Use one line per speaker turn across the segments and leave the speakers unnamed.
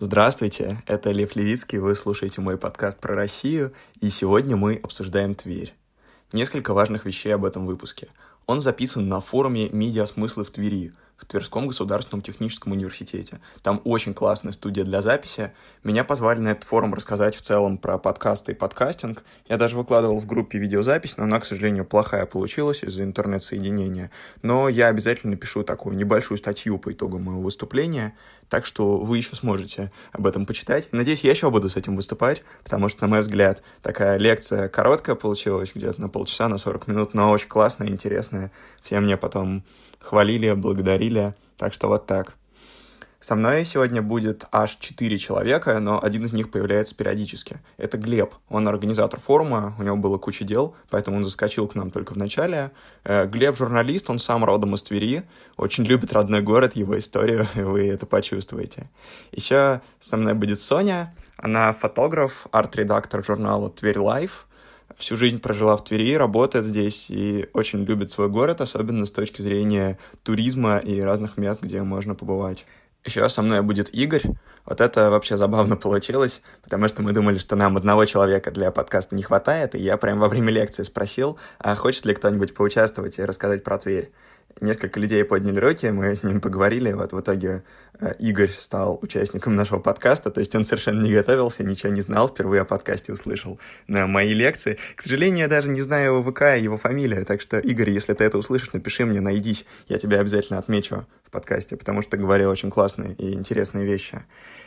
Здравствуйте, это Лев Левицкий, вы слушаете мой подкаст про Россию, и сегодня мы обсуждаем Тверь. Несколько важных вещей об этом выпуске. Он записан на форуме «Медиасмыслы в Твери», в Тверском государственном техническом университете. Там очень классная студия для записи. Меня позвали на этот форум рассказать в целом про подкасты и подкастинг. Я даже выкладывал в группе видеозапись, но она, к сожалению, плохая получилась из-за интернет-соединения. Но я обязательно напишу такую небольшую статью по итогам моего выступления, так что вы еще сможете об этом почитать. Надеюсь, я еще буду с этим выступать, потому что, на мой взгляд, такая лекция короткая получилась, где-то на полчаса, на 40 минут, но очень классная, интересная. Все мне потом хвалили, благодарили. Так что вот так. Со мной сегодня будет аж четыре человека, но один из них появляется периодически. Это Глеб. Он организатор форума, у него было куча дел, поэтому он заскочил к нам только в начале. Э, Глеб журналист, он сам родом из Твери, очень любит родной город, его историю, вы это почувствуете. Еще со мной будет Соня. Она фотограф, арт-редактор журнала «Тверь Life», всю жизнь прожила в Твери, работает здесь и очень любит свой город, особенно с точки зрения туризма и разных мест, где можно побывать. Еще со мной будет Игорь. Вот это вообще забавно получилось, потому что мы думали, что нам одного человека для подкаста не хватает, и я прямо во время лекции спросил, а хочет ли кто-нибудь поучаствовать и рассказать про Тверь несколько людей подняли руки, мы с ними поговорили, вот в итоге э, Игорь стал участником нашего подкаста, то есть он совершенно не готовился, ничего не знал, впервые о подкасте услышал на мои лекции. К сожалению, я даже не знаю его ВК и его фамилию, так что, Игорь, если ты это услышишь, напиши мне, найдись, я тебя обязательно отмечу в подкасте, потому что говорил очень классные и интересные вещи.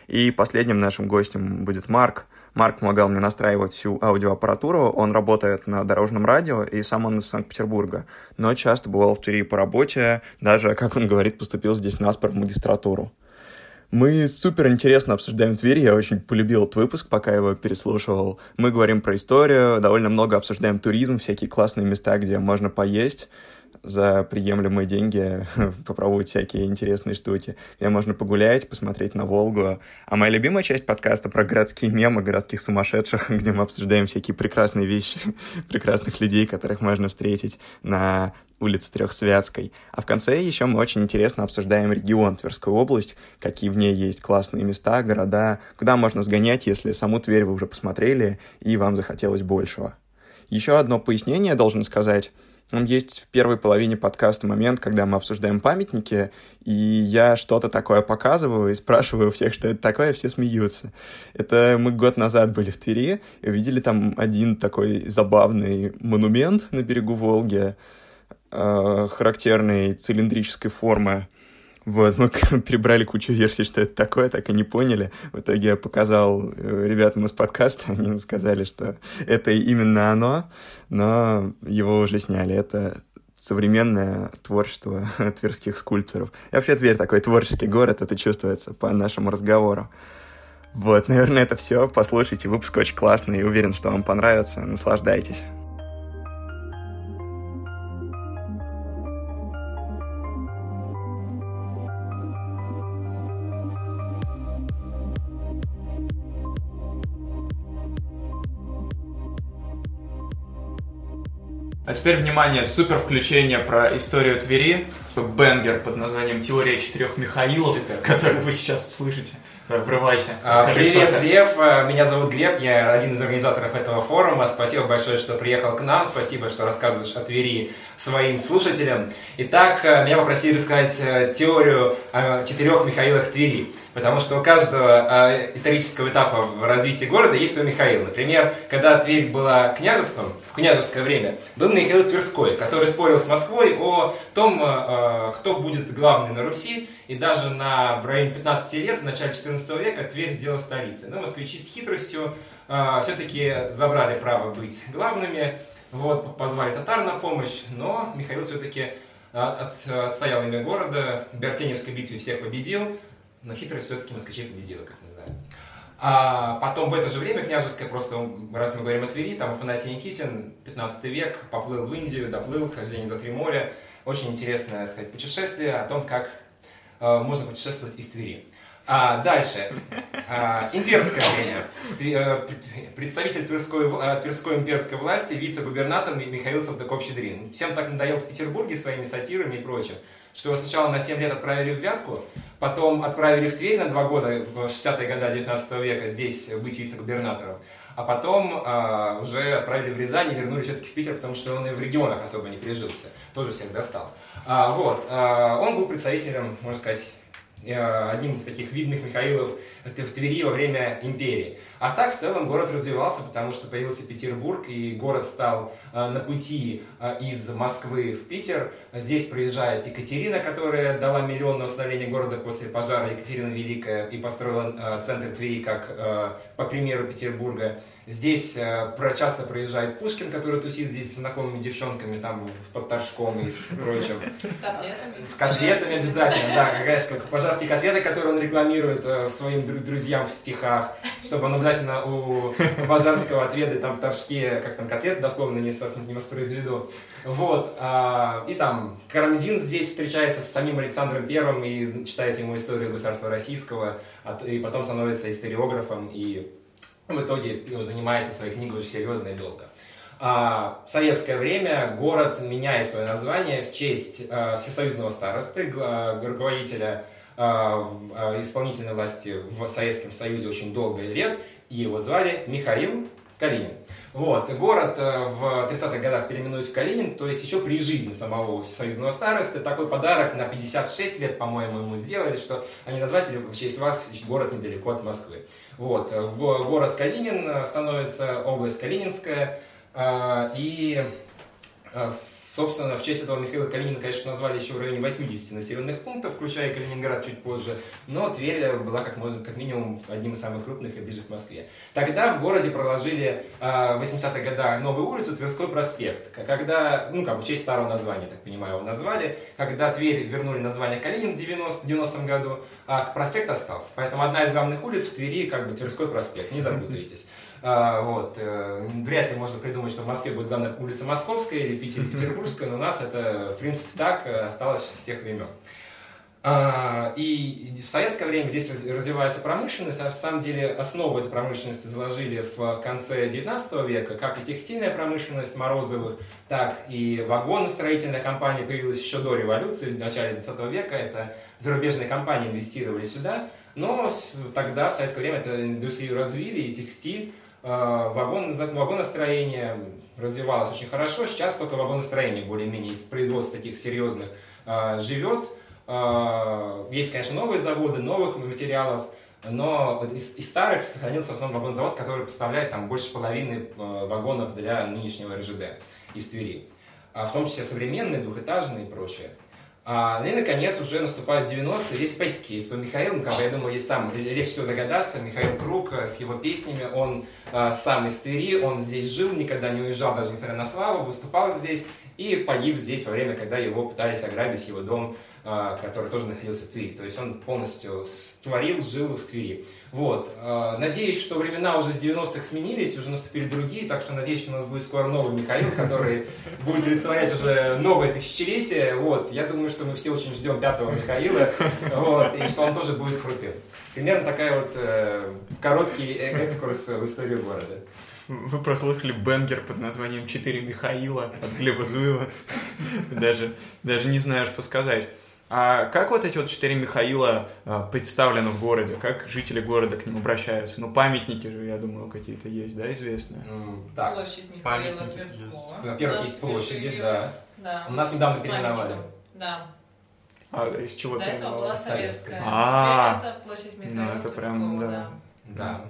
И последним нашим гостем будет Марк. Марк помогал мне настраивать всю аудиоаппаратуру. Он работает на дорожном радио, и сам он из Санкт-Петербурга. Но часто бывал в Твери по работе. Даже, как он говорит, поступил здесь наспор в магистратуру. Мы супер интересно обсуждаем Тверь, я очень полюбил этот выпуск, пока его переслушивал. Мы говорим про историю, довольно много обсуждаем туризм, всякие классные места, где можно поесть за приемлемые деньги попробовать всякие интересные штуки, где можно погулять, посмотреть на Волгу. А моя любимая часть подкаста про городские мемы, городских сумасшедших, где мы обсуждаем всякие прекрасные вещи, прекрасных людей, которых можно встретить на улице Трехсвятской. А в конце еще мы очень интересно обсуждаем регион Тверскую область, какие в ней есть классные места, города, куда можно сгонять, если саму Тверь вы уже посмотрели и вам захотелось большего. Еще одно пояснение должен сказать — есть в первой половине подкаста момент, когда мы обсуждаем памятники, и я что-то такое показываю и спрашиваю у всех, что это такое, и все смеются. Это мы год назад были в Твери и увидели там один такой забавный монумент на берегу Волги, э, характерной цилиндрической формы, вот, мы перебрали кучу версий, что это такое, так и не поняли. В итоге я показал э, ребятам из подкаста, они сказали, что это именно оно, но его уже сняли. Это современное творчество тверских скульпторов. И вообще Тверь такой творческий город, это чувствуется по нашему разговору. Вот, наверное, это все. Послушайте, выпуск очень классный уверен, что вам понравится. Наслаждайтесь. А теперь, внимание, супер включение про историю Твери. Бенгер под названием «Теория четырех Михаилов», который вы сейчас слышите. Врывайся.
А, Скажи, Привет, Лев. А, меня зовут Глеб. Я один из организаторов этого форума. Спасибо большое, что приехал к нам. Спасибо, что рассказываешь о Твери своим слушателям. Итак, а, меня попросили рассказать теорию о четырех Михаилах Твери. Потому что у каждого исторического этапа в развитии города есть свой Михаил. Например, когда Тверь была княжеством, в княжеское время, был Михаил Тверской, который спорил с Москвой о том, кто будет главный на Руси и даже на, в районе 15 лет, в начале 14 века, Тверь сделала столицей. Но москвичи с хитростью э, все-таки забрали право быть главными, вот, позвали татар на помощь, но Михаил все-таки от, отстоял имя города, в Бертеневской битве всех победил, но хитрость все-таки москвичей победила, как мы знаем. А потом в это же время княжеское, просто раз мы говорим о Твери, там Афанасий Никитин, 15 век, поплыл в Индию, доплыл, хождение за три моря. Очень интересное, так сказать, путешествие о том, как Э, можно путешествовать из Твери. А, дальше. А, имперское время. Э, представитель Тверской, э, Тверской имперской власти, вице-губернатор Михаил Салтыков-Щедрин. Всем так надоел в Петербурге своими сатирами и прочим, что его сначала на 7 лет отправили в Вятку, потом отправили в Тверь на 2 года, в 60-е годы 19 века, здесь быть вице-губернатором. А потом а, уже отправили в Рязань и вернули все-таки в Питер, потому что он и в регионах особо не прижился. Тоже всех достал. А, вот. А, он был представителем, можно сказать, одним из таких видных Михаилов в Твери во время империи. А так в целом город развивался, потому что появился Петербург, и город стал э, на пути э, из Москвы в Питер. Здесь проезжает Екатерина, которая дала миллион на восстановление города после пожара Екатерина Великая и построила центр Твери как по примеру Петербурга. Здесь э, часто проезжает Пушкин, который тусит здесь с знакомыми девчонками, там, в Подторжком и с прочим.
С котлетами.
С котлетами обязательно, да, какая как пожарские котлеты, которые он рекламирует э, своим друзьям в стихах, чтобы он обязательно у Пожарского отведать там в Торжке, как там котлет, дословно не, не воспроизведу. Вот, а, и там Карамзин здесь встречается с самим Александром Первым и читает ему историю государства российского, и потом становится историографом и в итоге ну, занимается своей книгой уже серьезно и долго. А, в советское время город меняет свое название в честь а, всесоюзного старосты, а, руководителя а, а, исполнительной власти в Советском Союзе очень долго лет, его звали Михаил Калинин. Вот, город э, в 30-х годах переименуют в Калинин, то есть еще при жизни самого союзного старосты. Такой подарок на 56 лет, по-моему, ему сделали, что они назвали в честь вас город недалеко от Москвы. Вот, э, город Калинин э, становится область Калининская, и Собственно, в честь этого Михаила Калинина, конечно, назвали еще в районе 80 населенных пунктов, включая Калининград чуть позже, но Тверь была как, можно, как минимум одним из самых крупных и ближе к Москве. Тогда в городе проложили в 80-х годах новую улицу Тверской проспект, когда, ну, как бы в честь старого названия, так понимаю, его назвали, когда Тверь вернули название Калинин в 90, 90 году, а проспект остался. Поэтому одна из главных улиц в Твери как бы Тверской проспект, не запутайтесь. А, вот. Э, вряд ли можно придумать, что в Москве будет главная улица Московская или Питер Петербургская, но у нас это, в принципе, так э, осталось с тех времен. А, и в советское время здесь развивается промышленность, а в самом деле основу этой промышленности заложили в конце 19 века, как и текстильная промышленность Морозовых, так и вагоностроительная компания появилась еще до революции, в начале 20 века. Это зарубежные компании инвестировали сюда, но тогда, в советское время, эту индустрию развили, и текстиль, вагон, вагоностроение развивалось очень хорошо. Сейчас только вагоностроение более-менее из производства таких серьезных а, живет. А, есть, конечно, новые заводы, новых материалов, но из, из старых сохранился в основном вагонзавод, который поставляет там больше половины вагонов для нынешнего РЖД из Твери. В том числе современные, двухэтажные и прочее. А, ну и, наконец, уже наступают 90-е. Здесь, опять-таки, есть по Михаилу, я думаю, есть сам легче всего догадаться. Михаил Круг э, с его песнями, он а, сам из Твери, он здесь жил, никогда не уезжал, даже несмотря на славу, выступал здесь и погиб здесь во время, когда его пытались ограбить его дом который тоже находился в Твери. То есть он полностью творил, жил в Твери. Вот. А, надеюсь, что времена уже с 90-х сменились, уже наступили другие, так что надеюсь, что у нас будет скоро новый Михаил, который будет олицетворять уже новое тысячелетие. Вот. Я думаю, что мы все очень ждем пятого Михаила, вот, и что он тоже будет крутым. Примерно такая вот э, короткий э, экскурс в историю города.
Вы прослушали бенгер под названием «Четыре Михаила» от Глеба Зуева. Даже, даже не знаю, что сказать. А как вот эти вот четыре Михаила а, представлены в городе? Как жители города к ним обращаются? Ну, памятники же, я думаю, какие-то есть, да, известные?
Mm, так. Площадь Михаила Тверского.
Во-первых, есть площади, да. да. У нас недавно переименовали.
Да.
А из чего
До этого была советская.
А,
это площадь Михаила
Ну, это прям,
да.
Да.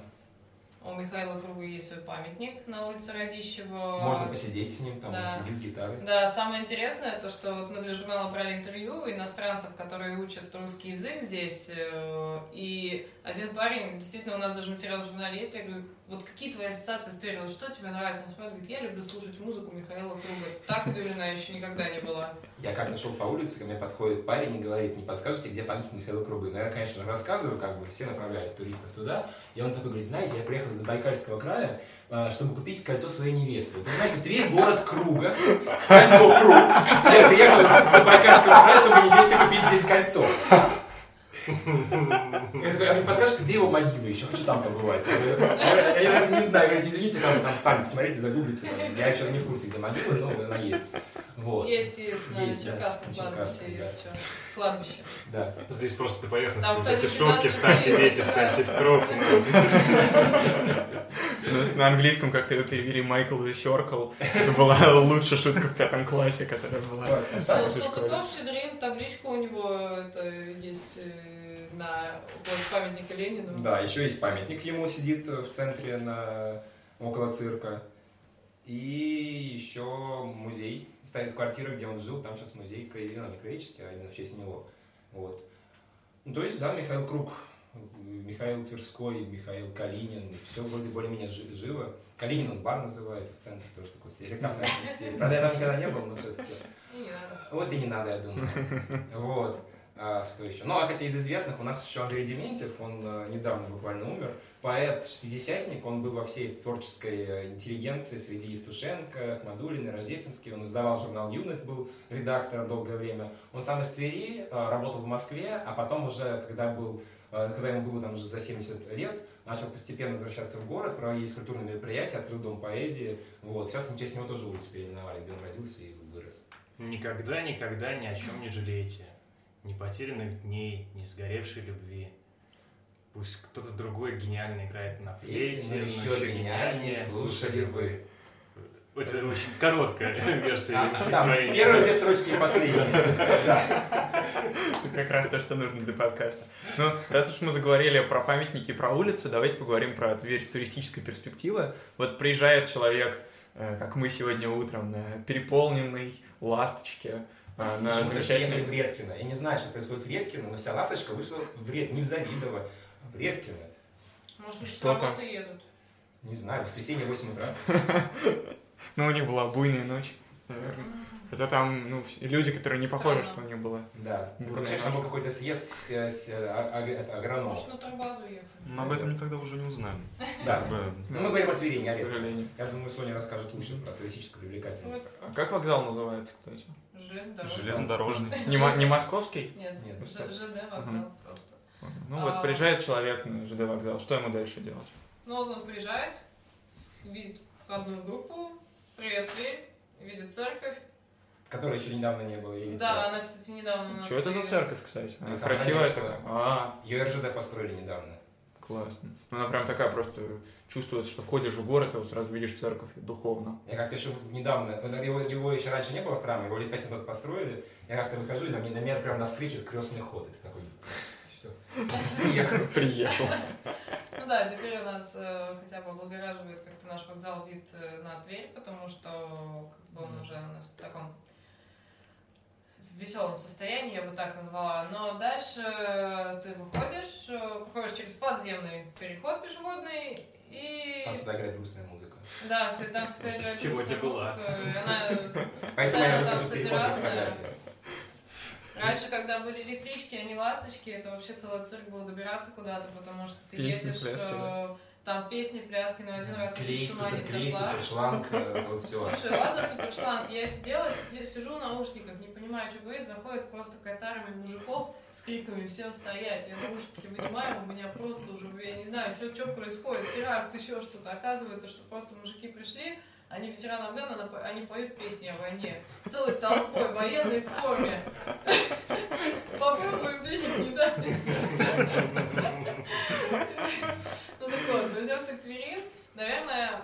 У Михаила Круга есть свой памятник на улице Радищева.
Можно посидеть с ним, там да. сидит с гитарой.
Да, самое интересное, то, что вот мы для журнала брали интервью иностранцев, которые учат русский язык здесь, э, и один парень, действительно, у нас даже материал в журнале есть, я говорю, вот какие твои ассоциации с Тверью, что тебе нравится? Он смотрит, говорит, я люблю слушать музыку Михаила Круга. Так удивлена еще никогда не была.
Я как-то шел по улице, ко мне подходит парень и говорит, не подскажете, где памятник Михаила Круга? Ну, я, конечно, рассказываю, как бы, все направляют туристов туда. И он такой говорит, знаете, я приехал из Забайкальского края, а, чтобы купить кольцо своей невесты. Вы понимаете, Тверь город круга, кольцо круг. Я приехал из Забайкальского края, чтобы невесте купить здесь кольцо. Я такой, а где его могила? Еще хочу там побывать. Я, не знаю, извините, там, там сами посмотрите, загуглите. Я еще не в курсе, где могила, но она есть. Вот.
Есть, есть, на
Есть, да,
Черкасском
на
кладбище есть
да.
что. Кладбище.
Да.
Здесь просто по поверхности
Там, кстати, 17
встаньте, дети, встаньте в кровь.
У нас на английском как-то ее перевели Майкл the Circle. Это была лучшая шутка в пятом классе, которая была.
Салтыков, Щедрин, табличка у него это есть э, на вот, памятника Ленину.
Да, еще есть памятник ему сидит в центре на около цирка. И еще музей стоит квартира, где он жил, там сейчас музей краеведения, не краеведческий, а именно в честь него. Вот. Ну, то есть, да, Михаил Круг, Михаил Тверской, Михаил Калинин, все вроде более-менее жи- живо. Калинин, он бар называется в центре, тоже такой прекрасный стиль. Правда, я там никогда не был, но все-таки.
И не надо.
Вот и не надо, я думаю. Вот. А, что еще? Ну, а хотя из известных у нас еще Андрей Дементьев, он э, недавно буквально умер. Поэт, шестидесятник, он был во всей творческой э, интеллигенции среди Евтушенко, Ахмадулина, Рождественский. Он издавал журнал «Юность», был редактором долгое время. Он сам из Твери, э, работал в Москве, а потом уже, когда, был, когда ему было там уже за 70 лет, начал постепенно возвращаться в город, проводить культурные мероприятия, открыл дом поэзии. Вот. Сейчас в честь него тоже улицу переименовали, где он родился и вырос.
Никогда, никогда ни о чем не жалейте. Ни потерянных дней, ни сгоревшей любви. Пусть кто-то другой гениально играет на флейте,
но
но
еще гениальнее слушали вы.
Это очень короткая версия стихотворения.
первые две строчки и последние. Да.
Это как раз то, что нужно для подкаста. Ну, раз уж мы заговорили про памятники, про улицы, давайте поговорим про Тверь с туристической перспективы. Вот приезжает человек, э, как мы сегодня утром, на переполненной ласточке, на
все ехали
замечательной...
в Редкино. Я не знаю, что происходит в Редкино, но вся ласточка вышла в Ред... не в Завидово, а в Редкино.
Может быть, с
Что там?
работы едут.
Не знаю, в воскресенье 8 утра.
Ну, у них была буйная ночь, наверное. Хотя там, ну, люди, которые не похожи, что у них было.
Да. Такое ощущение, что был какой-то съезд с, с- а- а- это, агрономов.
Может, на турбазу ехали.
Мы об этом никогда уже не узнаем.
Да. Ну, мы говорим о Твери, не о
К
Редкино.
сожалению.
Я думаю, Соня расскажет лучше про туристическую привлекательность.
А как вокзал называется, кстати?
Железнодорожный.
Железнодорожный.
Не, не московский?
Нет,
Нет.
ЖД вокзал просто.
Ну вот,
А.
приезжает человек на ЖД вокзал, что ему дальше делать?
Ну, вот он приезжает, видит входную группу, привет, Тверь, видит церковь.
Которой еще недавно не было. или
Да, она, кстати, недавно у нас
Что это за церковь, кстати? Она красивая такая? А,
Ее РЖД построили недавно.
Классно. Ну, Она прям такая просто чувствуется, что входишь в город, и вот сразу видишь церковь духовно.
Я как-то еще недавно, его, его еще раньше не было храма, его лет пять назад построили. Я как-то выхожу, и на меня, на меня прям навстречу крестный ход. Это такой, все. Приехал.
Приехал.
Ну да, теперь у нас э, хотя бы облагораживает как-то наш вокзал вид э, на Тверь, потому что как бы он уже у нас в таком веселом состоянии, я бы так назвала. Но дальше ты выходишь, э, проходишь через подземный переход пешеходный, и...
Там всегда играет грустная музыка.
Да, кстати, там всегда играет
Сегодня была.
музыка, она
Поэтому я
там, кстати,
фотографии.
Раньше, когда были электрички, а не ласточки, это вообще целый цирк было добираться куда-то, потому что ты
Песни,
едешь, э, там песни, пляски, но один раз я
Клей,
чуть с ума не сошла.
супершланг, э, вот все.
Слушай, ладно, супершланг, я сидела, сижу в наушниках, не понимаю, что говорит, заходит просто какая-то армия мужиков с криками «Всем стоять!» Я наушники вынимаю, у меня просто уже, я не знаю, что происходит, теракт, еще что-то. Оказывается, что просто мужики пришли, они ветераны Афгана, они поют песни о войне. Целой толпой, в военной форме. Попробуем денег не дать. Ну так вот, вернемся к Твери. Наверное,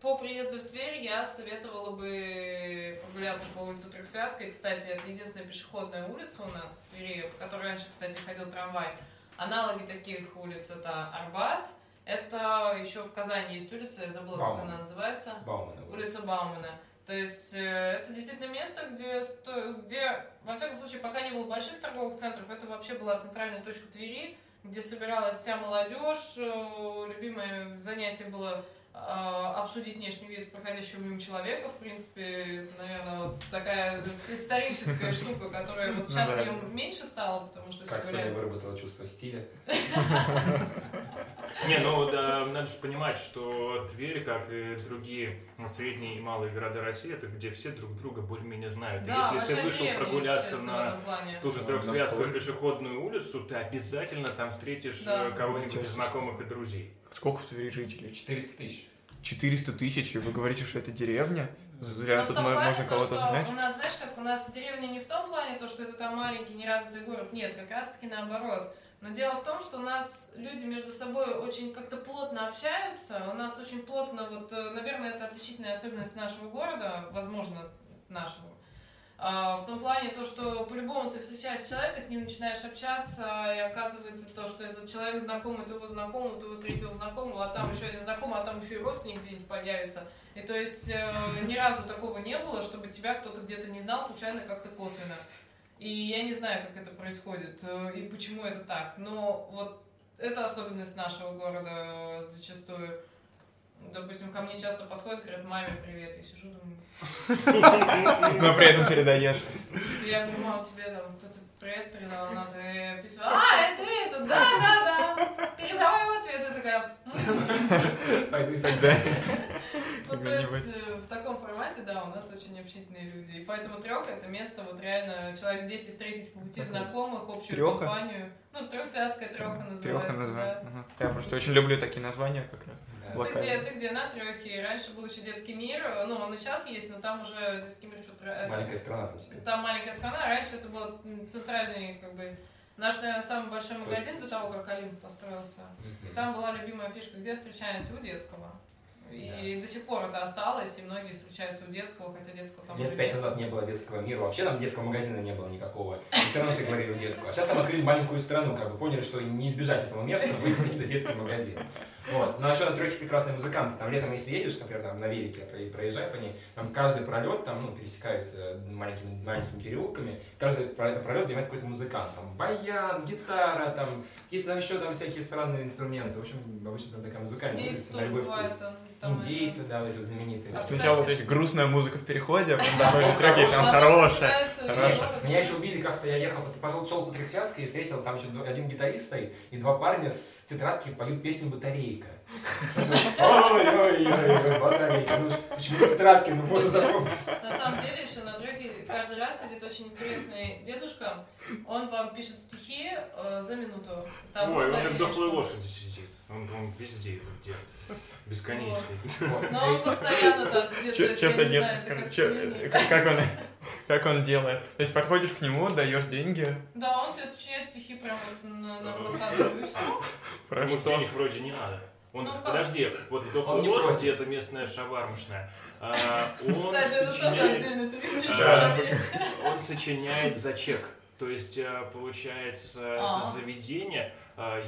по приезду в Тверь я советовала бы прогуляться по улице Трехсвятской. Кстати, это единственная пешеходная улица у нас в Твери, по которой раньше, кстати, ходил трамвай. Аналоги таких улиц это Арбат. Это еще в Казани есть улица, я забыла, как
Баумана.
она называется.
Баумана.
Улица Баумана. То есть э, это действительно место, где, сто- где, во всяком случае, пока не было больших торговых центров, это вообще была центральная точка Твери, где собиралась вся молодежь. Э, Любимое занятие было обсудить внешний вид проходящего мимо человека. В принципе, это, наверное, вот такая историческая штука, которая вот
Ну
сейчас
да.
ее меньше стало, потому что
Как
сегодня-
Соня выработала чувство стиля.
Не, ну да, надо же понимать, что Тверь, как и другие средние и малые города России, это где все друг друга более-менее знают.
Да,
Если ты вышел прогуляться на ту же
настолько.
пешеходную улицу, ты обязательно там встретишь э, кого-нибудь из знакомых и друзей.
Сколько в Твери жителей?
400 тысяч.
400 тысяч, и вы говорите, что это деревня?
Но
Зря
в
тут
том плане,
можно
то,
кого-то
что
занять.
У нас, знаешь, как у нас деревня не в том плане, то, что это там маленький, неразвитый город. Нет, как раз-таки наоборот. Но дело в том, что у нас люди между собой очень как-то плотно общаются. У нас очень плотно, вот, э, наверное, это отличительная особенность нашего города, возможно, нашего. А, в том плане то, что по-любому ты встречаешь человека, с ним начинаешь общаться, и оказывается то, что этот человек знакомый твоего знакомого, твоего третьего знакомого, а там еще один знакомый, а там еще и родственник где-нибудь появится. И то есть э, ни разу такого не было, чтобы тебя кто-то где-то не знал, случайно как-то косвенно. И я не знаю, как это происходит э, и почему это так. Но вот это особенность нашего города э, зачастую. Допустим, ко мне часто подходят, говорят, маме привет. Я сижу, думаю,
Но при этом передаешь.
«Что я говорю, мам, тебе там кто-то привет передал, она такая письмо, а, это это, да, да, да, передавай в ответ. Я такая.
Пойду и
Да.
Вот, то есть э, в таком формате, да, у нас очень общительные люди. И поэтому трех это место, вот реально человек 10 встретить по пути знакомых, общую
Трёха?
компанию. Ну, трехсвятская треха называется.
Треха
да.
назвать. Ага. Я просто очень люблю такие названия как раз.
Ты где, ты где на трехе? Раньше был еще детский мир, ну он и сейчас есть, но там уже детский мир что-то... э,
Маленькая страна там теперь.
Там маленькая страна, а раньше это был центральный, как бы, наш, наверное, самый большой магазин до того, как Олимп построился. И
Мгм.
там была любимая фишка, где встречаемся у детского. И до сих пор это осталось, и многие встречаются у детского, хотя детского там
Лет пять назад не было детского мира, вообще там детского магазина не было никакого. И все равно все говорили у детского. А сейчас там открыли маленькую страну, как бы поняли, что не избежать этого места, будет какие-то детский магазин. Вот. Но еще на трехе прекрасные музыканты. Там летом, если едешь, например, там, на велике, про- проезжай по ней, там каждый пролет, там, ну, пересекаются маленькими, маленькими переулками, каждый про- пролет занимает какой-то музыкант. Там баян, гитара, там, какие-то там еще там всякие странные инструменты. В общем, обычно там такая музыкальная на
тоже там
Индейцы, да, вот эти знаменитые.
А,
Сначала вот эти грустная музыка в переходе, а потом такой треки, там хорошая. хорошая.
Меня еще убили как-то, я ехал, пошел, шел по Трексвятской и встретил, там еще один гитарист стоит, и два парня с тетрадки поют песню «Батарейка». Ой-ой-ой, батарейка. Ну, почему с тетрадки? Ну, можно запомнить.
На самом деле, еще на треке каждый раз сидит очень интересный дедушка. Он вам пишет стихи э, за минуту. Там
Ой, он как дохлая лошадь сидит. Он, он везде это делает. Бесконечный.
Но он постоянно там сидит. то
Че
есть
че
я
за
не
дед,
знаю, это
скажи,
как
он, как он делает? То есть подходишь к нему, даешь деньги,
Да, он тебе сочиняет стихи прямо вот на, на, на ходу, и все.
про
Ему
что?
денег вроде не надо. Он,
Ну как?
подожди, вот дохлой
Он против.
это местная шавармашная. А, он,
Кстати, это тоже
сочиняет, Да. он сочиняет за чек. То есть, а, получается,
А.
это заведение,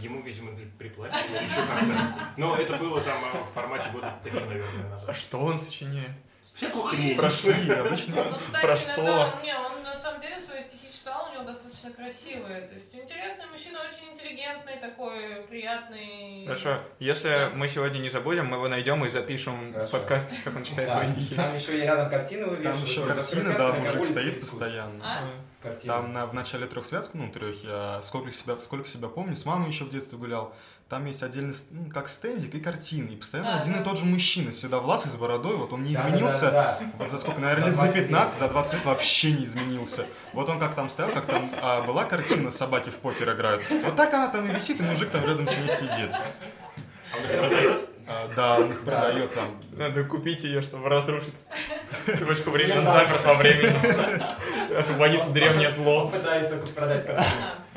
ему, видимо, приплатили или еще как-то. Но это было там а, в формате года три, наверное,
А
назад.
что он сочиняет?
Всякую хрень.
Прошли, обычно
Ну, кстати,
про что?
не, он на самом деле свои стихи читал, у него достаточно красивые. То есть интересный мужчина, очень интеллигентный, такой приятный.
Хорошо, если мы сегодня не забудем, мы его найдем и запишем в подкасте, как он читает
Да,
свои стихи.
Там еще и рядом картины
Там
вывешивают.
еще
вот
картина, да, мужик стоит постоянно.
А?
Картины.
Там на, в начале трехсвятской, ну, трех, я сколько себя, сколько себя помню, с мамой еще в детстве гулял. Там есть отдельный, ну, как стендик и картины. И постоянно
А,
один
да.
и тот же мужчина, седовласый, с бородой. Вот он не
Да,
изменился.
да, да.
Вот за сколько, наверное,
За
лет за
20 лет.
15, за 20 лет вообще не изменился. Вот он как там стоял, как там а, была картина собаки в покер играют. Вот так она там и висит, и мужик там рядом с ней сидит.
А он продает?
А, да, он их
Да.
продает там.
Надо купить ее, чтобы разрушиться. Бочку времени он заперт во времени. Освободится древнее
Он
зло.
пытается продать картину.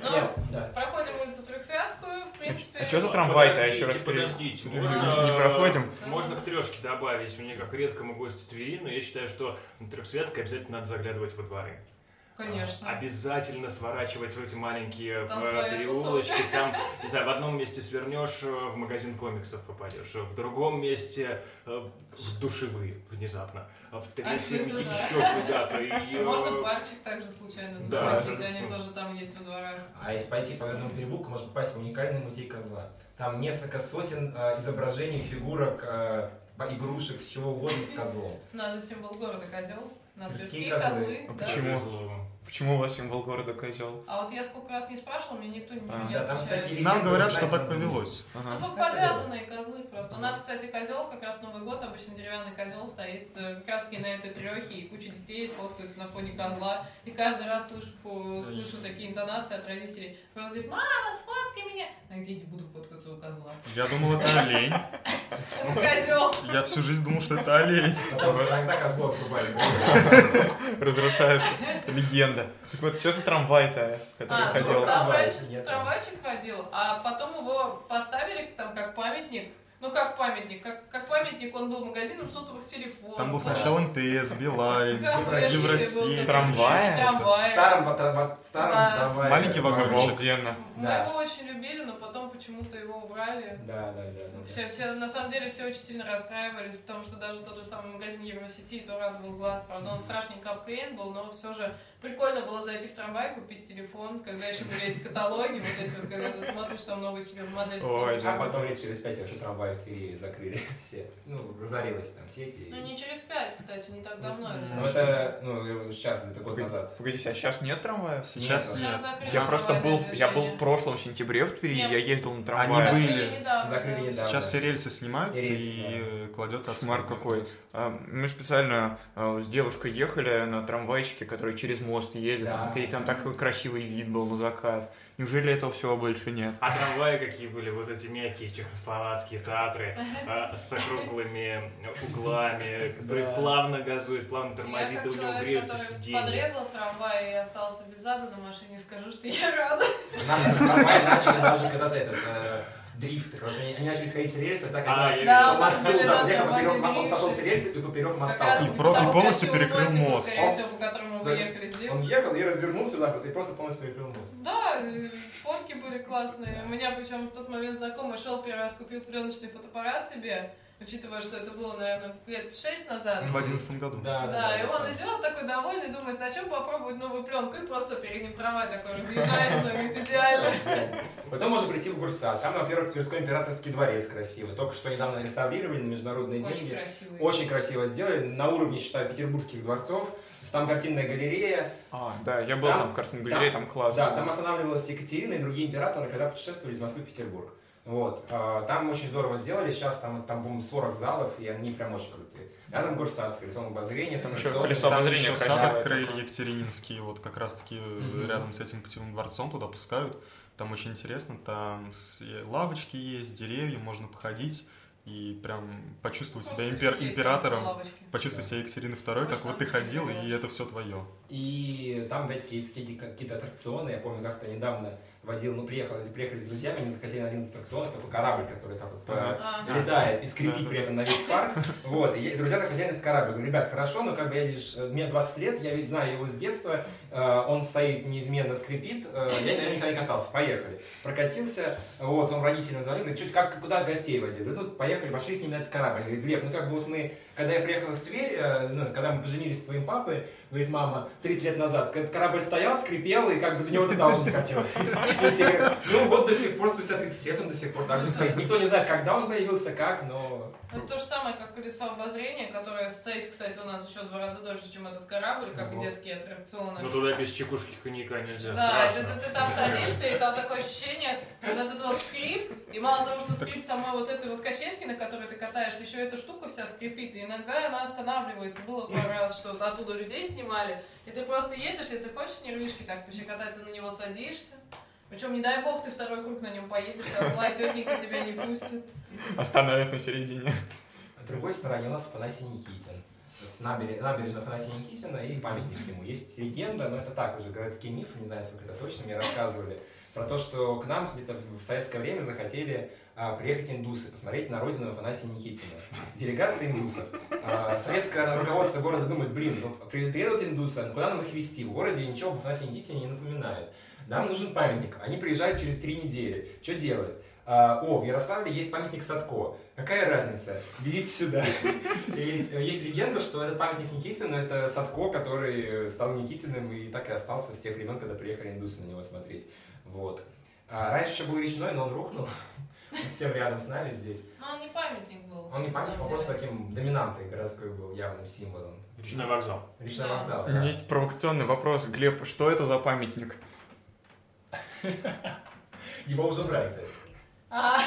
А, Ну, проходим улицу Трехсвятскую, в принципе.
А что за трамвай-то еще раз
Подождите,
не проходим?
Можно к трешке добавить, мне как редкому гостю Твери, но я считаю, что на Трехсвятской обязательно надо заглядывать во дворы.
Конечно.
Обязательно сворачивать в эти маленькие
Там
э, переулочки. Там, не знаю, в одном месте свернешь, э, в магазин комиксов попадешь, в другом месте э, в душевые внезапно, а в третьем
кстати, да.
еще куда-то. И,
Можно парчик также случайно
Да.
заскочить, они тоже там есть во дворах.
А если пойти по одному переулку, можно попасть в уникальный музей козла. Там несколько сотен э, изображений, фигурок, э, игрушек, с чего угодно с козлом.
У нас же символ города козел. У нас
тверские козлы.
козлы.
А
да.
почему? Почему у вас символ города козел?
А вот я сколько раз не спрашивала, мне никто ничего
А,
не отвечает.
Нам говорят, что так повелось.
Ну,
Ага.
по- подвязанные козлы просто. У нас, кстати, козел как раз Новый год, обычно деревянный козел стоит э, как раз таки на этой трехе, и куча детей фоткаются на фоне козла. И каждый раз слышу, слышу такие интонации от родителей. Он говорит, мама, сфоткай меня. А где я не буду фоткаться у козла?
Я думал, это олень.
Это козел.
Я всю жизнь думал, что это олень.
Иногда козлов отрубали.
Разрушается легенда. Так вот, что за трамвай-то, который
А,
ходил?
ну, трамвайчик, трамвайчик ходил, а потом его поставили там как памятник. Ну, как памятник, как, как памятник он был магазином сотовых телефонов.
Там был сначала МТС, Билайн,
Евросеть
Трамвай?
в
старом, старом
Да.
трамвае.
Маленький вагончик.
Обалденно.
Мы
Да.
его очень любили, но потом почему-то его убрали.
Да, да, да. да, да.
Все, все, на самом деле все очень сильно расстраивались, потому что даже тот же самый магазин Евросети, то радовал глаз, правда, он страшненько обклеен был, но все же прикольно было зайти в трамвай, купить телефон, когда еще были эти каталоги, вот эти вот, когда ты смотришь, там новую себе модель.
Ой, да.
А потом лет через пять вообще трамвай в Твери закрыли все. Ну, разорилась там сеть. и-
Ну, не через пять, кстати, не так давно.
Ну,
совершенно.
это, ну, сейчас, это год назад.
Погодите, а сейчас нет трамвая?
Сейчас
Нет.
Я просто был, я был в. Прошлом сентябре в Твери,
Нет.
я ездил на
Они
трамвае.
были.
Закрыли недавно.
Закрыли
да.
недавно.
Сейчас все рельсы снимаются
И рельсы,
и э, кладется асфальт.
какой. А, Мы специально а, с девушкой ехали на трамвайчике, который через мост едет,
Да.
там, такой- там такой красивый вид был на закат. Неужели этого всего больше нет?
А трамваи какие были, вот эти мягкие чехословацкие театры а, с округлыми углами, которые
Да.
плавно газуют, плавно тормозит, и у него греются сиденья.
подрезал трамвай и остался без зада на машине, скажу, что я рада.
Нам трамвай начали даже когда-то этот э, дрифт. Короче, они, они начали сходить с рельсов, так
А,
как
я
Да,
по
у нас были,
да,
да,
поперек, он сошел с рельсов и поперек моста.
раз
И и полностью перекрыл мост.
скорее вы
Да.
ехали здесь.
Он ехал и развернулся вот, и просто полностью перекрыл мост.
Да, фотки были классные. У меня причем в тот момент знакомый шел первый раз купил пленочный фотоаппарат себе, учитывая, что это было, наверное, лет шесть назад.
В одиннадцатом году.
Да,
Да, и он идет такой довольный, думает, на чем попробовать новую пленку, и просто перед ним трамвай такой разъезжается, говорит, идеально.
Потом можно прийти в Гурсад. Там, во-первых, Тверской императорский дворец красивый. Только что недавно реставрировали на международные
Очень
деньги.
красивый.
Очень красиво сделали, на уровне, считаю, петербургских дворцов. Там картинная галерея.
А, да, я был
Там-
там, в картинной галерее, там классно.
Да, там останавливалась Екатерина и другие императоры, когда путешествовали из Москвы в Петербург. Вот. а, Там очень здорово сделали. Сейчас там, там по-моему, 40 залов, и они прям очень крутые. Рядом Гурсад с колесом обозрения.
Там еще колесо
Там
обозрения
сад открыли. Екатерининский, вот как раз таки
Мгм.
рядом с этим путевым дворцом туда пускают. Там очень интересно, там лавочки есть, деревья, можно походить и прям почувствовать себя импер- императором, почувствовать себя Екатериной II, как
Может,
вот ты ходил,
красиво.
и это все твое.
И там, опять-таки, есть какие- какие-то аттракционы. Я помню, как-то недавно водил, ну, приехал, приехали с друзьями, они захотели на один из аттракционов, такой корабль, который так вот
Ага.
А,
летает и скрипит при этом на весь парк. Вот, и я- друзья захотели этот корабль. Говорю, ребят, хорошо, но как бы едешь, э, мне 20 лет, я ведь знаю его с детства, э, он стоит неизменно, скрипит, э, я на нем никогда не катался, поехали. Прокатился, вот, он родителям звонил, говорит, чуть как, куда гостей водил? Говорю, ну, поехали, пошли с ним на этот корабль. Говорит, Глеб, ну как бы вот мы, когда я приехал в Тверь, э, ну, когда мы поженились с твоим папой, говорит, мама, 30 лет назад, корабль стоял, скрипел, и как бы до него ты даже не хотел. И тебе, Ну вот до сих пор, спустя 30 лет он до сих пор так же стоит. Никто не знает, когда он появился, как, но...
Это то же самое, как колесо обозрения, которое стоит, кстати, у нас еще в два раза дольше, чем этот корабль, как и
Ого.
детские аттракционы.
Но туда без чекушки коньяка нельзя,
Да,
страшно.
ты- ты там садишься, и там такое ощущение, вот этот вот скрип, и мало того, что скрип самой вот этой вот качельки, на которой ты катаешься, еще эта штука вся скрипит, и иногда она останавливается. Было пару раз, что оттуда людей снимали, и ты просто едешь, если хочешь нервишки так пощекотать, ты на него садишься. Причем, не дай бог, ты второй круг на нем поедешь, там злая тетенька тебя не пустит.
Остановят на середине.
На другой стороне у нас Афанасий Никитин. С набере- набережной Афанасия Никитина и памятник ему. Есть легенда, но это так уже городские мифы, не знаю, сколько это точно, мне рассказывали, про то, что к нам где-то в советское время захотели а, приехать индусы, посмотреть на родину Афанасия Никитина. Делегация индусов. А, советское руководство города думает, блин, вот при- приедут индусы, но куда нам их везти? В городе ничего об Афанасии Никитине не напоминает. Нам нужен памятник. Они приезжают через три недели. Что делать? А, о, в Ярославле есть памятник Садко. Какая разница? Везите сюда. И э, есть легенда, что этот памятник Никитину это Садко, который стал Никитиным и так и остался с тех времен, когда приехали индусы на него смотреть. Вот. А раньше еще был речной, но он рухнул. Он всем рядом с нами здесь.
Но он не памятник был.
Он не памятник, он просто таким доминантой городской был, явным символом.
Речной вокзал.
Речной
Да.
вокзал, да.
есть провокационный вопрос. Глеб, что это за памятник?
Его уже убрали, кстати.
А,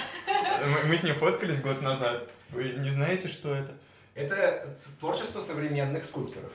Мы, с ним фоткались год назад. Вы не знаете, что это?
Это творчество современных скульпторов.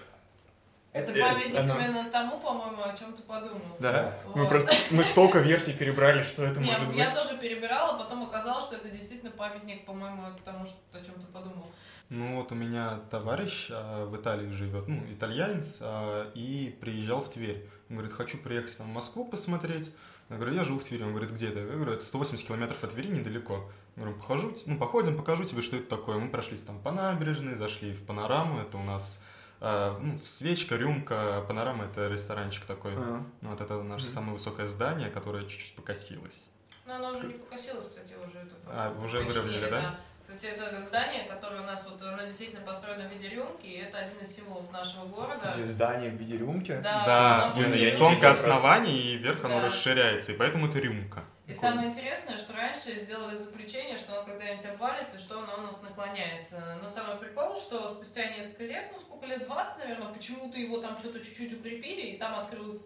Это
Э,
памятник
оно-
именно тому, по-моему, о чем ты подумал.
Да.
Вот.
Мы просто мы столько версий перебрали, что это
Не,
может быть.
я тоже перебирала, потом оказалось, что это действительно памятник, по-моему, тому, что, о чем ты подумал.
Ну вот у меня товарищ а, в Италии живет, ну, итальянец, а, и приезжал в Тверь. Он говорит, хочу приехать там, в Москву посмотреть. Я говорю, я живу в Твери. Он говорит, где это? Я говорю, это 180 километров от Твери, недалеко. Я говорю, похожу, ну, походим, покажу тебе, что это такое. Мы прошлись там по набережной, зашли в панораму. Это у нас а, ну, свечка, рюмка. Панорама — это ресторанчик такой.
А.
Ну, вот это наше
Мгм.
самое высокое здание, которое чуть-чуть покосилось.
Но оно уже не покосилось, кстати, уже это.
А, уже выровняли, да?
Кстати, это здание, которое у нас вот, оно действительно построено в виде рюмки, и это один из символов нашего города.
Здесь здание в виде рюмки.
Да,
Да,
оно
я
тонкое основание, и вверх оно
Да.
расширяется, и поэтому это рюмка.
И самое интересное, что раньше сделали заключение, что он когда-нибудь обвалится, что оно у нас наклоняется. Но самый прикол, что спустя несколько лет, ну сколько лет, 20, наверное, почему-то его там что-то чуть-чуть укрепили, и там открылось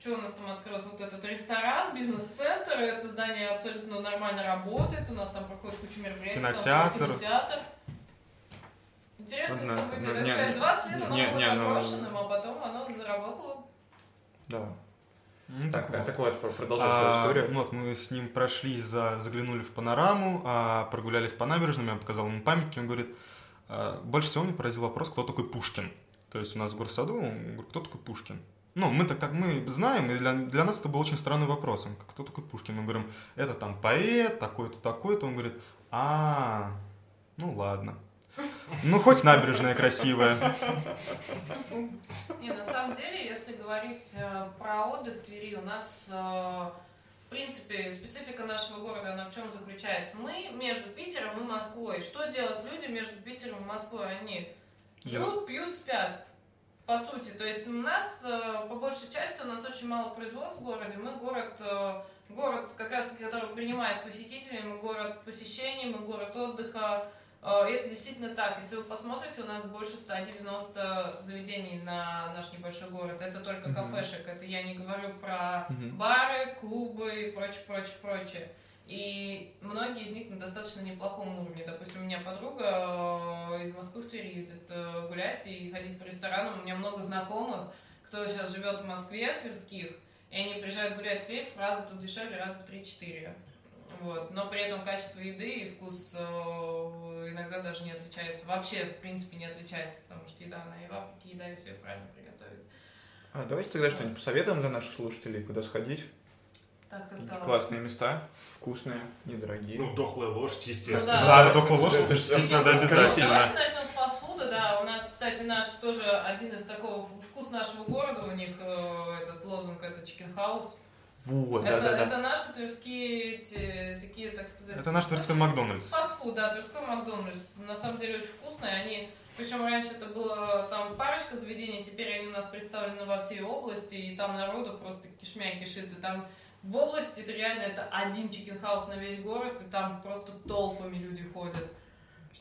что у нас там открылся? Вот этот ресторан, бизнес-центр, это здание абсолютно нормально работает, у нас там проходит куча мероприятий. там
Кинотеатр.
кинотеатр. Интересное
Ладно,
событие.
ну, не,
сказать,
не,
20 лет оно
не,
было
не,
заброшенным, а потом оно заработало.
Да.
Ну,
Так, так, так вот, продолжай
А,
свою историю.
вот мы с ним прошлись, за, заглянули в панораму, а, прогулялись по набережным, я показал ему памятники, он говорит, а, больше всего меня поразил вопрос, кто такой Пушкин. То есть у нас в горсаду, он говорит, кто такой Пушкин? Ну, мы так, так мы знаем, и для, для нас это был очень странный вопрос. Он, кто такой Пушкин? Мы говорим, это там поэт, такой-то, такой-то. Он говорит, а, ну ладно. Ну, хоть набережная красивая.
Не, на самом деле, если говорить э, про отдых в Твери, у нас, э, в принципе, специфика нашего города, она в чем заключается? Мы между Питером и Москвой. Что делают люди между Питером и Москвой? Они живут, пьют, спят. По сути, то есть у нас, э, по большей части, у нас очень мало производств в городе. Мы город, э, город как раз таки, который принимает посетителей, мы город посещений, мы город отдыха. Э, И это действительно так. Если вы посмотрите, у нас больше 190 заведений на наш небольшой город. Это только кафешек. Это я не говорю про бары, клубы и прочее, прочее, прочее. И многие из них на достаточно неплохом уровне. Допустим, у меня подруга э, из Москвы в Тверь ездит э, гулять и ходить по ресторанам. У меня много знакомых, кто сейчас живет в Москве, тверских, и они приезжают гулять в Тверь, в раза тут дешевле, раза в 3-4. Вот. Но при этом качество еды и вкус э, иногда даже не отличается. Вообще, в принципе, не отличается, потому что еда, она и в Африке, еда, если ее правильно приготовить.
А, давайте тогда что-нибудь посоветуем для наших слушателей, куда сходить.
Так, так,
классные места, вкусные, недорогие.
Ну, дохлая лошадь, естественно.
Ну да.
Да, это только ложь,
Это
это,
ж-
естественно,
это
да,
ж-
обязательно.
Давайте начнем с фастфуда, да. У нас, кстати, наш тоже один из такого вкус нашего города. У них э, этот лозунг это Chicken House.
Вот,
это,
да-да-да.
это наши тверские эти, такие, так сказать.
Это наш Тверской Макдональдс.
Фастфуд, да, Тверской Макдональдс. На самом деле очень вкусные. Они, причем раньше это было там парочка заведений, теперь они у нас представлены во всей области, и там народу просто кишмя кишит. И там в области это реально это один Chicken House на весь город, и там просто толпами люди ходят.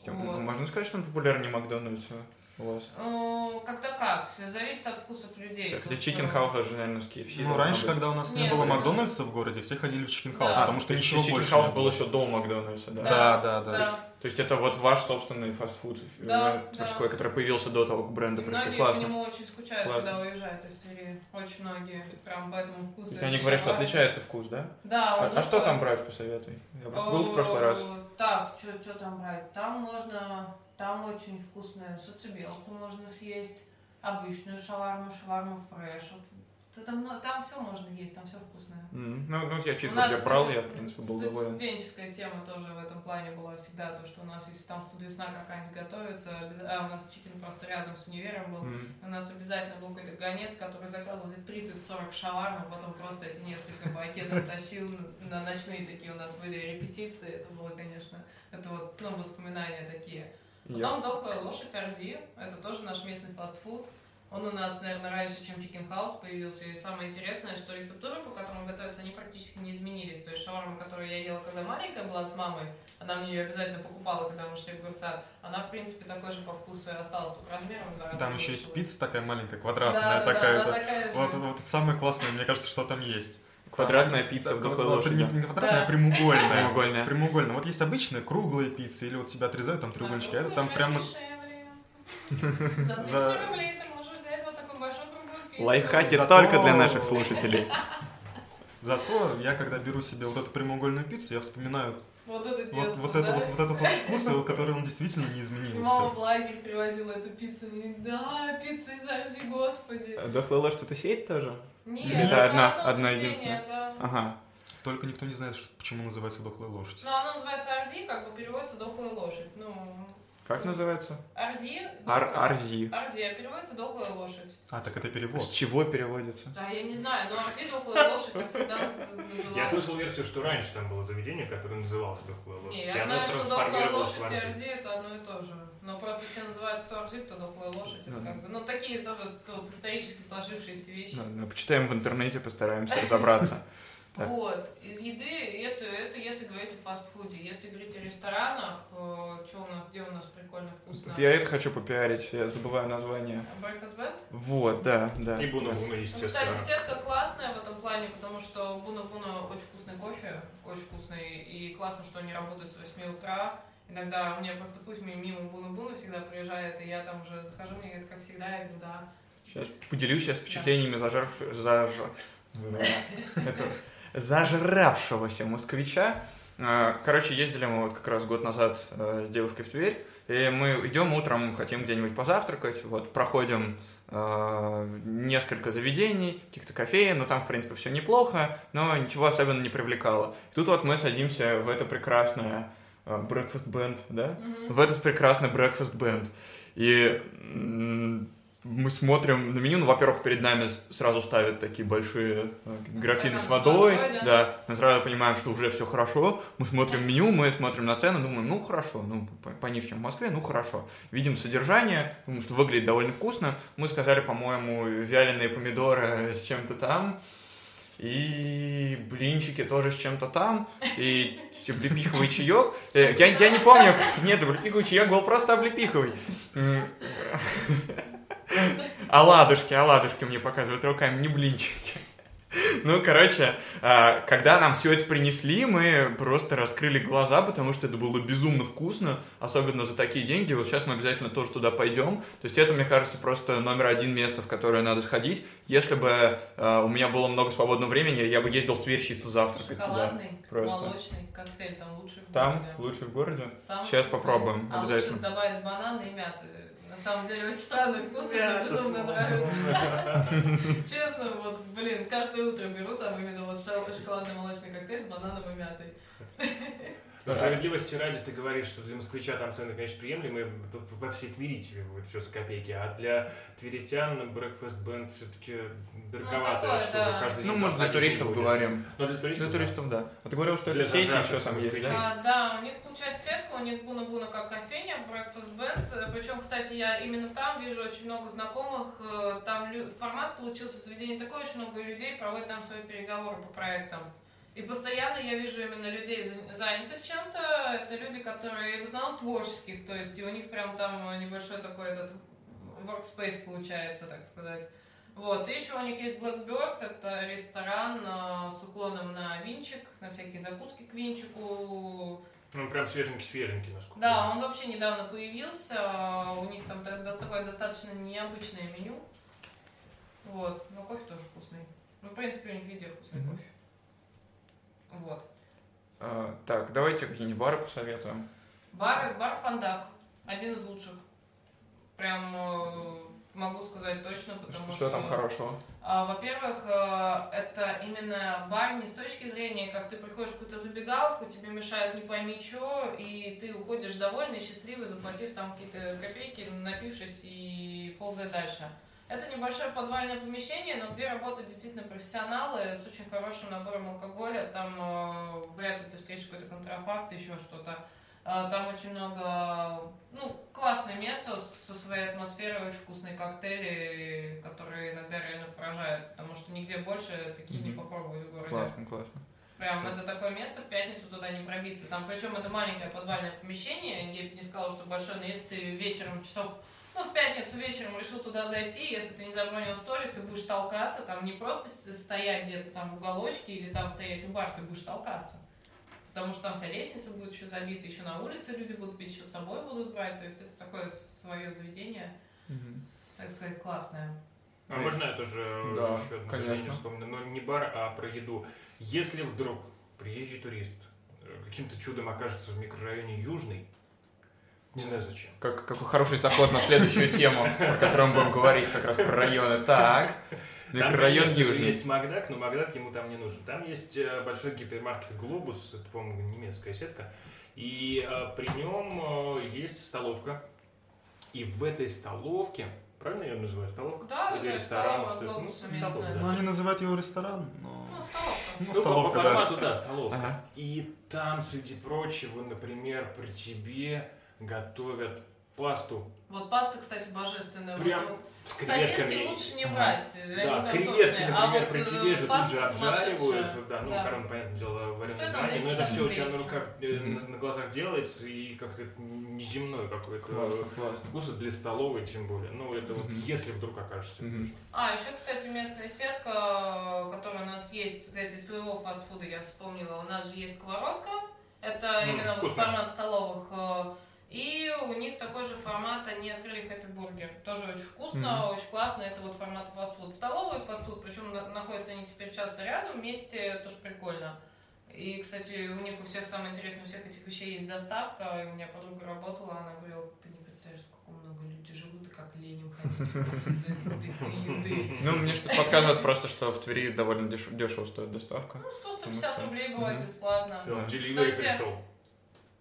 Вот.
Можно сказать, что он популярнее Макдональдса у вас?
Э, Как-то как, зависит от вкусов людей.
Хотя
Тут,
Chicken
э,
House же, наверное, с KFC.
Ну, раньше,
быть.
когда у нас не
Нет,
было
это-
Макдональдса в городе, все ходили в Chicken House,
Да.
потому что
То есть
ничего
Chicken
больше
House
не
был
было.
еще до Макдональдса, да?
Да, да, да.
Да.
То есть это вот ваш собственный фастфуд
Да,
э, Тверской, который появился до того, как бренды
И
пришли.
многие по
Классно.
нему очень скучают,
Классно.
когда уезжают из Твери. Очень многие. Прям по этому вкусу.
То есть они говорят, что отличается вкус, да?
Да,
А, а что там брать, посоветуй? Я просто был в прошлый раз.
Так, что там брать? Там можно, там очень вкусную соцебелку можно съесть, обычную шаварму, шаварму фреш. Вот, там, ну, там все можно есть, там все вкусное.
М, Ну, ну, я чисто я брал, я, в принципе, был доволен.
Студенческая тема тоже в этом плане была всегда, то, что у нас, если там студвесна какая-нибудь готовится, а у нас чикен просто рядом с универом был,
М.
у нас обязательно был какой-то гонец, который заказывал за 30-40 шаварм, а потом просто эти несколько пакетов тащил на ночные такие у нас были репетиции. Это было, конечно, это вот, ну, воспоминания такие. Потом дохлая лошадь, Арзи, это тоже наш местный фастфуд. Он у нас, наверное, раньше, чем Chicken House появился. И самое интересное, что рецептуры, по которым готовятся, они практически не изменились. То есть шаурма, которую я ела, когда маленькая была с мамой, она мне ее обязательно покупала, когда мы шли в Гурсад, она, в принципе, такой же по вкусу и осталась, только размером в два раза
Там еще есть пицца такая маленькая,
Да,
квадратная,
да, да,
такая. это-
такая же.
Вот, вот самое классное, мне кажется, что там есть.
Квадратная пицца в дохлой лошади.
Не, не квадратная, а прямоугольная.
Прямоугольная.
Прямоугольная. Вот есть обычные круглые пиццы, или вот тебя отрезают там треугольнички, а это там прямо...
За 200
За-
рублей ты можешь взять вот такую большую круглую пиццу.
Лайфхаки только для наших слушателей.
Зато я, когда беру себе вот эту прямоугольную пиццу, я вспоминаю
Вот это детство,
вот, вот,
да?
это, вот, вот этот вот вкус, который он действительно не изменился.
мама в лагерь привозила эту пиццу. И, да, пицца из Арзи, господи.
Дохлая лошадь это сеть тоже?
Нет,
Или это одна- одна единственная?
да.
Ага.
Только никто не знает, почему называется дохлая лошадь.
Ну, она называется Арзи, как бы переводится дохлая лошадь. Ну,
Как называется?
Арзи.
Ар Арзи.
Арзи, а переводится дохлая лошадь.
А, так это перевод.
С чего переводится?
Да, я не знаю, но Арзи дохлая лошадь, так всегда наз- называлась.
Я слышал версию, что раньше там было заведение, которое называлось «Дохлая лошадь».
Не, я знаю, что дохлая
трансформировалось
лошадь и
Арзи.
Это одно и то же. Но просто все называют кто Арзи, кто дохлая лошадь. Это
Ну,
как бы, ну, такие тоже исторически сложившиеся вещи.
Ладно, почитаем в интернете, постараемся разобраться. Так.
Вот, из еды, если это если говорить о фастфуде, если говорить о ресторанах, что у нас, где у нас прикольно вкусно?
Вот я это хочу попиарить, я забываю название.
Breakfast Band?
Вот, да, да.
И Буна Буна,
Ну,
естественно.
кстати, сетка классная в этом плане, потому что Буна Буна очень вкусный кофе, очень вкусный, и классно, что они работают с 8 утра. Иногда у меня просто путь ми- мимо Буна Буна всегда проезжает, и я там уже захожу, мне говорят, как всегда, я говорю, да.
Сейчас поделюсь сейчас впечатлениями зажар... заж... Это зажравшегося москвича. А, Короче, ездили мы вот как раз год назад э, с девушкой в Тверь, и мы идем утром, хотим где-нибудь позавтракать, вот проходим э, несколько заведений, каких-то кофеин, ну там, в принципе, все неплохо, но ничего особенно не привлекало. И тут вот мы садимся в это прекрасное э, breakfast band, да?
Мгм.
в этот прекрасный breakfast band. И мы смотрим на меню, ну, во-первых, перед нами сразу ставят такие большие э, графины с водой,
да.
да, мы сразу понимаем, что уже все хорошо, мы смотрим меню, мы смотрим на цены, думаем, ну, хорошо, ну, по- пониже, чем в Москве, ну, хорошо. Видим содержание, думаем, что выглядит довольно вкусно, мы сказали, по-моему, вяленые помидоры с чем-то там, и блинчики тоже с чем-то там, и облепиховый чаек. Э, Я, я не помню, нет, облепиховый чаек был просто облепиховый. Оладушки, оладушки мне показывают руками, не блинчики. Ну, короче, а, когда нам все это принесли, мы просто раскрыли глаза, потому что это было безумно вкусно, особенно за такие деньги. Вот сейчас мы обязательно тоже туда пойдем. То есть это, мне кажется, просто номер один место, в которое надо сходить. Если бы а, у меня было много свободного времени, я бы ездил в Тверь чисто завтракать туда.
Шоколадный,
просто.
молочный коктейль, там лучший в
Там,
городе.
лучше в городе.
Самый
Сейчас
вкусный.
попробуем,
а
обязательно.
лучше добавить бананы и мяты. На самом деле очень странный вкус, мне
Мята
безумно нравится. Честно, вот, блин, каждое утро беру там именно вот шо- шоколадно-молочный коктейль с бананом и мятой.
Но Справедливости ради ты говоришь, что для москвича там цены, конечно, приемлемые, во всей Твери тебе будет все за копейки, а для тверитян Breakfast Band все-таки дороговато,
такое,
чтобы
да.
каждый
Ну, может, для туристов
будешь.
говорим.
Но для туристов,
Для туристов, да. А ты говорил, что
Для
это сети еще там есть, да?
А, да, у них получается сетка, у них буна-буна как кофейня, breakfast band. Причем, кстати, я именно там вижу очень много знакомых. э, Там формат получился заведение такое, очень много людей проводят там свои переговоры по проектам. И постоянно я вижу именно людей за- занятых чем-то. Это люди, которые в основном творческих, то есть и у них прям там небольшой такой этот workspace получается, так сказать. Вот, и еще у них есть Blackbird, это ресторан э, с уклоном на винчик, на всякие закуски к винчику.
Ну, прям свеженький-свеженький, насколько
Да,
я
он вообще недавно появился, э, у них там такое достаточно необычное меню. Вот, но кофе тоже вкусный. Ну, в принципе, у них везде вкусный кофе. Вот.
А, Так, давайте какие-нибудь бары посоветуем.
Бар, бар Фандак, один из лучших. Прям э, могу сказать точно, потому
Что,
что...
там хорошего?
А, Во-первых, э, это именно бар не с точки зрения, как ты приходишь в какую-то забегаловку, тебе мешают не пойми что, и ты уходишь довольный, счастливый, заплатив там какие-то копейки, напившись и ползая дальше. Это небольшое подвальное помещение, но где работают действительно профессионалы с очень хорошим набором алкоголя. Там э, вряд ли ты встретишь какой-то контрафакт, еще что-то. А, Там очень много, ну, классное место со своей атмосферой, очень вкусные коктейли, которые иногда реально поражают, потому что нигде больше такие не
Мгм.
попробовать в городе.
Классно, классно.
Прям
Так.
это такое место, в пятницу туда не пробиться. Там, причем это маленькое подвальное помещение, я бы не сказала, что большое, но если ты вечером часов, ну, в пятницу вечером решил туда зайти, если ты не забронил столик, ты будешь толкаться, там не просто стоять где-то там в уголочке или там стоять у бара, ты будешь толкаться. Потому что там вся лестница будет еще забита, еще на улице люди будут пить, еще с собой будут брать. То есть это такое свое заведение, так сказать, классное.
А можно я тоже
Да,
еще одно
конечно.
вспомню? Но не бар, а про еду. Если вдруг приезжий турист э, каким-то чудом окажется в микрорайоне Южный, не знаю зачем.
Как, какой хороший заход на следующую тему, о которой мы будем говорить как раз про районы. Так,
Там, конечно же, есть Макдак, но Макдак ему там не нужен. Там есть э, большой гипермаркет Глобус, это, по-моему, немецкая сетка, и э, при нем э, есть столовка. И в этой столовке, правильно я ее называю, столовка?
Да,
Или
да,
ресторан, что это? Ну, столовка, да.
Ну, они называют его ресторан, но...
Ну, столовка.
Ну,
Ну, по- по,
столовка, да.
формату, да, столовка.
Ага.
И там, среди прочего, например, при тебе готовят пасту
Вот паста, кстати, божественная.
Прям
Вот,
с
Сосиски
креветками.
лучше не
Ага.
брать. они
Да,
там
креветки,
толстые. А
например,
вот,
при
э,
тебе же тут же обжаривают. Да, ну,
Да.
макароны, понятное дело, вареные заранее, но это
250
все у тебя как, э,
Мгм.
на, на глазах делается, и как-то неземной какой-то вкус для столовой, тем более. Ну, это вот если вдруг окажешься.
А, еще, кстати, местная сетка, которая у нас есть, кстати, своего фастфуда я вспомнила. У нас же есть сковородка. Это именно вот формат столовых. И у них такой же формат, они открыли Happy Burger. Тоже очень вкусно, очень классно. Это вот формат фастфуд. Столовый фастфуд, причем на- находятся они теперь часто рядом вместе, тоже прикольно. И, кстати, у них у всех самое интересное, у всех этих вещей есть доставка. И у меня подруга работала, она говорила, ты не представляешь, сколько много людей живут, и как лень им ходить.
Ну, мне что-то подсказывает просто, что в Твери довольно деш- дешево стоит доставка.
Ну, 100-150
Потому что-
рублей бывает бесплатно.
Все, Delivery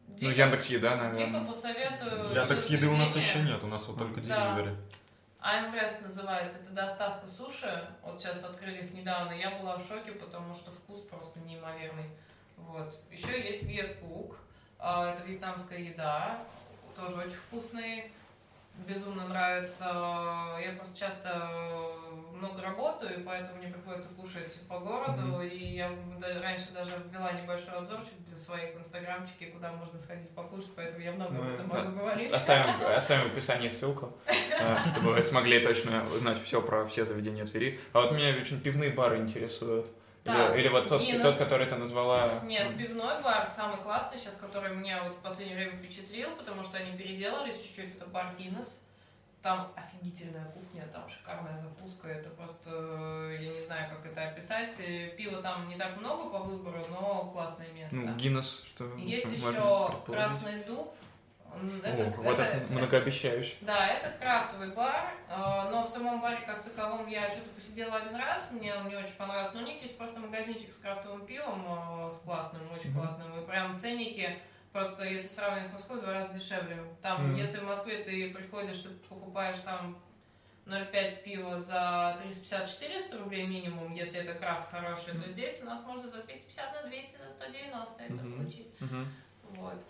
Пришел.
Ну,
Дико-
Яндекс Еда,
Дико
наверное.
посоветую.
Яндекс еды у нас еще нет, у нас вот только
Да.
деливери.
Аймрест называется, это доставка суши. Вот сейчас открылись недавно. Я была в шоке, потому что вкус просто неимоверный. Вот. Еще есть Вьеткук. А, Это вьетнамская еда. Тоже очень вкусный. Безумно нравится. Я просто часто много работаю, и поэтому мне приходится кушать по городу. И я раньше даже ввела небольшой обзорчик для своих в инстаграмчике, куда можно сходить покушать, поэтому я много об
Ну,
этом
да.
могу говорить.
Оставим, оставим в описании ссылку, э, чтобы вы смогли точно узнать все про все заведения Твери. А вот меня очень пивные бары интересуют.
Да,
Или, или вот тот,
Гиннес.
тот, который ты назвала...
Нет, пивной бар самый классный сейчас, который меня вот в последнее время впечатлил, потому что они переделались чуть-чуть, это бар Гиннес. Там офигительная кухня, там шикарная закуска, это просто, э, я не знаю, как это описать. Э, Пива там не так много по выбору, но классное место.
Ну, Гиннес, что
Есть еще? Красный Дуб. М,
О,
Это,
вот
это-
это многообещающе.
да, это крафтовый бар, э, но в самом баре как таковом я что-то посидела один раз, мне он не очень понравился, но у них есть просто магазинчик с крафтовым пивом, с классным, очень
Мгм.
классным, и прям ценники просто, если сравнивать с Москвой, в два раза дешевле. Там,
Мгм.
если в Москве ты приходишь, ты покупаешь там 0,5 пива за 350-400 рублей минимум, если это крафт хороший, то
Мгм.
здесь у нас можно за 250 на 200, за 190 это
Мгм.
получить.
Мгм.
Вот.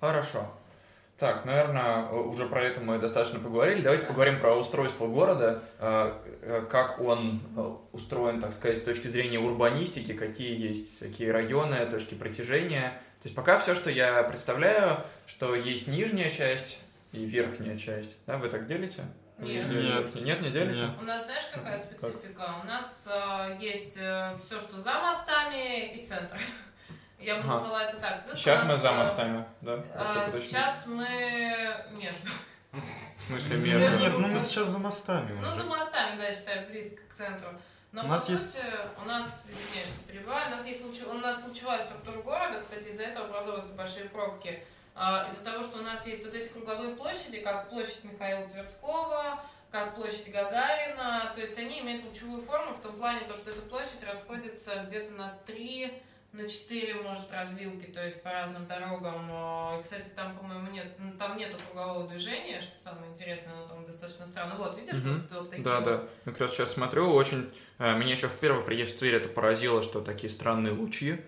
Хорошо. Так, наверное, уже про это мы достаточно поговорили. Давайте поговорим про устройство города, э, э, как он э, устроен, так сказать, с точки зрения урбанистики, какие есть всякие районы, точки притяжения. То есть пока все, что я представляю, что есть нижняя часть и верхняя часть. Да, вы так делите?
Нет.
Нет.
Нет, не делите?
Нет.
У нас, знаешь, какая
Как?
специфика? У нас э, есть все, что за мостами и центр. Я бы
Ага.
назвала это так. Плюс у
Сейчас мы
нас,
за
э,
мостами, да?
э, сейчас мы между.
В смысле,
Между-?
Нет, ну мы сейчас за мостами
Ну, за мостами, да, я считаю, близко к центру. Но
У
по
нас
сути,
есть-
у нас, извиняюсь, что перебиваю, у нас есть луче- у нас лучевая структура города, кстати, из-за этого образовываются большие пробки. А, Из-за того, что у нас есть вот эти круговые площади, как площадь Михаила Тверского, как площадь Гагарина, то есть они имеют лучевую форму в том плане, то, что эта площадь расходится где-то на 3 на 4, может, развилки, то есть по разным дорогам. И, кстати, там, по-моему, нет, ну, там нету кругового движения, что самое интересное, оно там достаточно странно. Вот, видишь,
Мгм.
вот, вот такие
Да, да. Как раз сейчас смотрю, очень... э, Меня еще в первый приезд в Тверь это поразило, что такие странные лучи.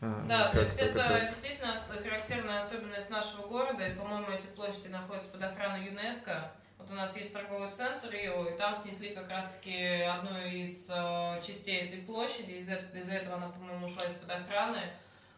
А,
Да,
вот
то есть
как
это действительно характерная особенность нашего города, и, по-моему, эти площади находятся под охраной ЮНЕСКо. Вот у нас есть торговый центр Рио, и там снесли как раз-таки одну из э, частей этой площади, из-за из-за этого она, по-моему, ушла из-под охраны.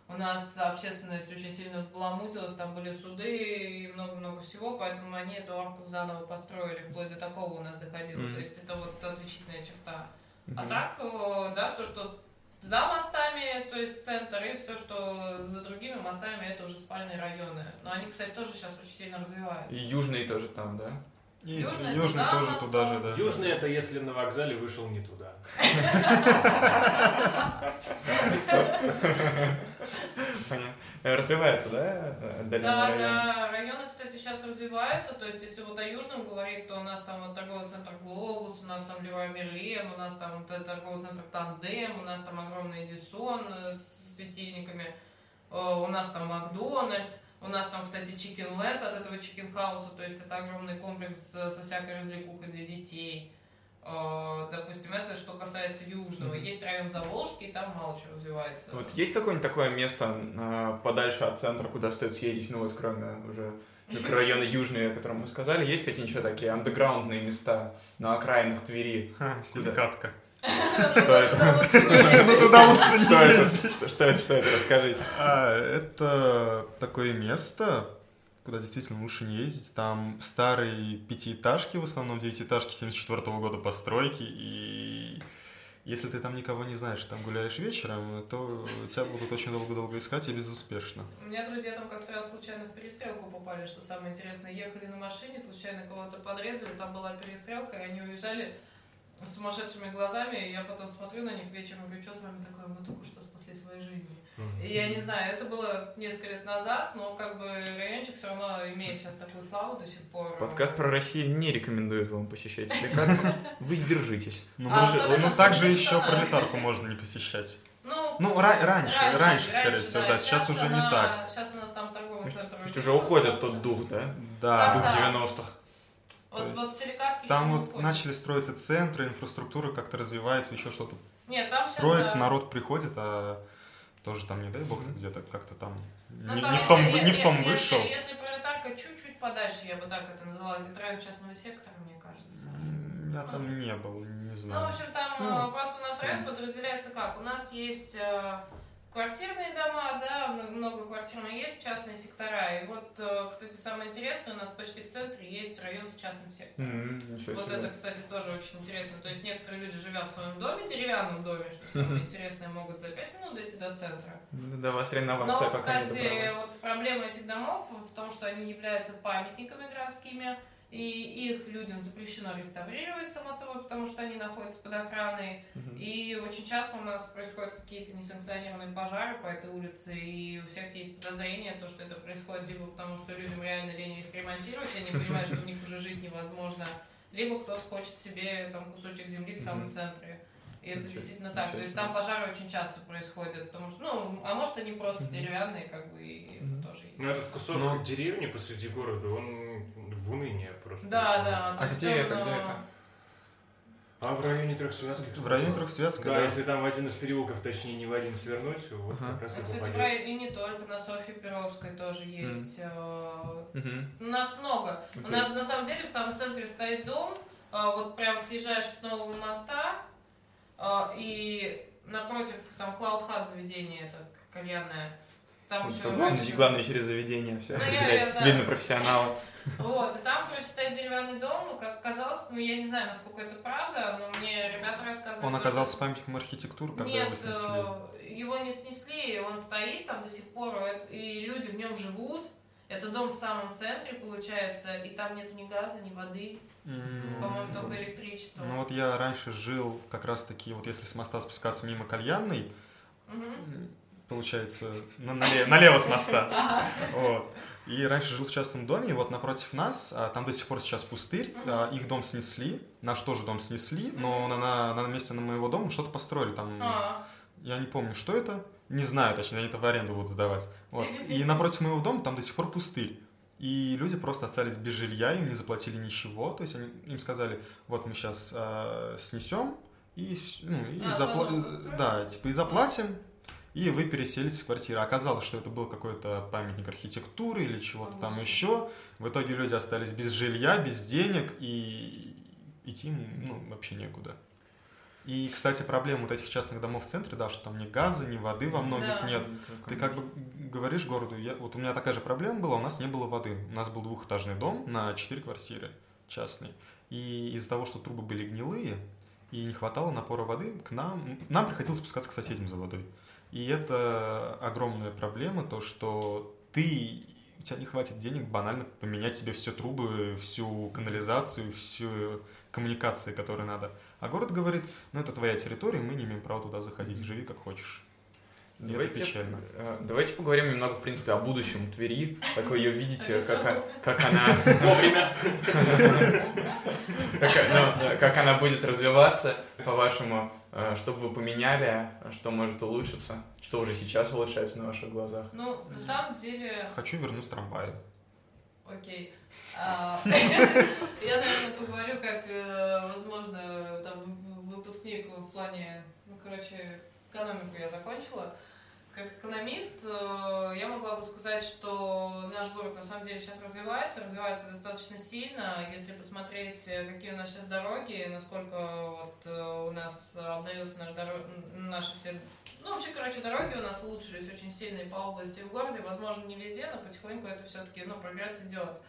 У нас общественность очень сильно взбаламутилась, там были суды и много-много всего, поэтому они эту арку заново построили, вплоть до такого у нас доходило.
Мгм.
То есть это вот отличительная черта. А
Мгм.
так, э, да, все, что за мостами, то есть центр, и все, что за другими мостами, это уже спальные районы. Но они, кстати, тоже сейчас очень сильно развиваются.
И южные тоже там, да?
И
Южный
Южный
за
тоже туда же, да.
Южный это если на вокзале вышел не туда.
Понятно. Развивается, да?
Да,
район?
да, районы, кстати, сейчас развиваются, то есть если вот о Южном говорить, то у нас там вот торговый центр Глобус, у нас там Леруа Мерлен, у нас там торговый центр Тандем, у нас там огромный Эдисон э, с светильниками, э, у нас там Макдональдс, у нас там, кстати, Chicken Land от этого Chicken House а, то есть это огромный комплекс со всякой развлекухой для детей. Э, Допустим, это что касается Южного. Есть район Заволжский, там мало чего развивается.
Вот есть какое-нибудь такое место э, подальше от центра, куда стоит съездить, ну вот кроме уже микрорайона Южные, о котором мы сказали, есть какие-нибудь такие андеграундные места на окраинах Твери?
Ха, Силикатка.
Что это?
Ну, туда лучше не
Что это?
ездить.
Что это? Что это? Расскажите.
А, это такое место, куда действительно лучше не ездить. Там старые пятиэтажки, в основном девятиэтажки 74 года постройки, и если ты там никого не знаешь, там гуляешь вечером, то тебя будут очень долго-долго искать и безуспешно.
У меня друзья там как-то раз случайно в перестрелку попали, что самое интересное. Ехали на машине, случайно кого-то подрезали, там была перестрелка, и они уезжали с сумасшедшими глазами, и я потом смотрю на них вечером и говорю, что с вами такое, мы только что спасли свои жизни. И я не знаю, это было несколько лет назад, но как бы райончик все равно имеет сейчас такую славу до сих пор.
Подкаст про Россию не рекомендует вам посещать. Вы сдержитесь.
Ну,
А
также еще пролетарку можно не посещать.
Ну,
Ну, ра- раньше, раньше, скорее всего, да, сейчас уже не
она-
так.
Сейчас у нас там торговый центр.
То есть уже уходит тот дух, да?
Да,
Дух
Да.
90-х.
Вот, вот силикатки
там вот
уходят.
начали строиться центры, инфраструктура как-то развивается, еще что-то
Нет, там сейчас,
строится,
да.
народ приходит, а тоже там, не дай бог, где-то как-то там
Ну,
не,
там,
не в
если-
том,
е-
не в том
если-
вышел.
Если пролетарка чуть-чуть подальше, я бы так это назвала, где район частного сектора, мне кажется.
Я там не был, не
Ну, в
знаю.
общем, там
Ну.
э, просто у нас район подразделяется как? У нас есть э, квартирные дома, да, мно- многоквартирные, есть частные сектора. И вот, э, кстати, самое интересное, у нас почти в центре есть район с частным сектором.
Ничего
Вот
себе.
это, кстати, тоже очень интересно. То есть некоторые люди, живя в своем доме, деревянном доме, что самое интересное, могут за 5 минут дойти до центра.
До вас реновация
Но,
пока не добралась.
вот проблема этих домов в том, что они являются памятниками городскими, и их людям запрещено реставрировать, само собой, потому что они находятся под охраной. И очень часто у нас происходят какие-то несанкционированные пожары по этой улице, и у всех есть подозрение, то, что это происходит либо потому, что людям реально лень их ремонтировать, и они понимают, что в них уже жить невозможно, либо кто-то хочет себе там кусочек земли в самом центре. И это
Ничего-
действительно так. То есть там пожары очень часто происходят, потому что, ну, а может они просто деревянные, как бы, и это тоже есть.
Ну, этот кусок
Ну.
деревни посреди города, он в уныние просто.
Да, да.
А где это, где
э,
это?
А в районе Трехсвязки,
В районе Трехсвятска,
Да,
да.
если там в один из переулков, точнее, не в один свернуть, вот
Ага.
как раз и
Кстати,
попадешь.
районе не только, на Софье Перовской тоже есть. э,
Мгм.
У нас много. У
Окей.
нас на самом деле в самом центре стоит дом, а, вот прям съезжаешь с нового моста, а, и напротив там Клауд Хат заведение, это кальянное. Там
Вот
еще
что, Главное,
раньше-
главное через заведение все.
Ну, я- я, да.
Видно профессионала.
Вот, и там, короче, стоит деревянный дом, ну, как оказалось, ну, я не знаю, насколько это правда, но мне ребята рассказывали...
Он
то, что-
оказался памятником архитектуры, когда
Нет,
его снесли.
э, его не снесли, он стоит там до сих пор, э, и люди в нем живут. Это дом в самом центре, получается, и там нет ни газа, ни воды,
М,
по-моему, только электричество.
Ну вот я раньше жил как раз таки, вот если с моста спускаться мимо кальянной,
Мгм.
Получается, на- нале- налево с моста. Вот. И раньше жил в частном доме, и вот напротив нас, а, там до сих пор сейчас пустырь, а, их дом снесли, наш тоже дом снесли, но на, на, на месте на моего дома что-то построили там.
А,
Я не помню, что это, не знаю, точнее, они это в аренду будут сдавать. Вот. И напротив моего дома там до сих пор пустырь. И люди просто остались без жилья, им не заплатили ничего. То есть они, им сказали, вот мы сейчас снесем и, ну, и
А,
запла- да, типа и заплатим, и вы переселись в квартиру. Оказалось, что это был какой-то памятник архитектуры или чего-то там еще. В итоге люди остались без жилья, без денег, и идти ну, вообще некуда. И, кстати, проблема вот этих частных домов в центре, да, что там ни газа, ни воды во многих
Да.
нет. Ты как бы говоришь городу, я, вот у меня такая же проблема была, у нас не было воды. У нас был двухэтажный дом на четыре квартиры частный. И из-за того, что трубы были гнилые, и не хватало напора воды, к нам, нам приходилось спускаться к соседям за водой. И это огромная проблема, то, что ты, у тебя не хватит денег банально поменять себе все трубы, всю канализацию, всю коммуникации, которые надо. А город говорит, ну это твоя территория, мы не имеем права туда заходить, живи как хочешь. И это
Давайте,
печально.
э, давайте поговорим немного, в принципе, о будущем Твери, как вы ее видите, как, как она
Вовремя.
ну, как она будет развиваться, по-вашему, э, что бы вы поменяли, что может улучшиться, что уже сейчас улучшается на ваших глазах.
Ну, на самом деле,
Хочу вернуть трамваи.
окей. А, Я, наверное, поговорю, как, э, возможно, там, выпускник в плане, ну, короче, экономику я закончила. Как экономист, э, я могла бы сказать, что наш город на самом деле сейчас развивается, развивается достаточно сильно. Если посмотреть, э, какие у нас сейчас дороги, насколько вот э, у нас обновился наш дорог... наши все... Ну, вообще, короче, дороги у нас улучшились очень сильно и по области, и в городе. Возможно, не везде, но потихоньку это все-таки, ну, прогресс идет.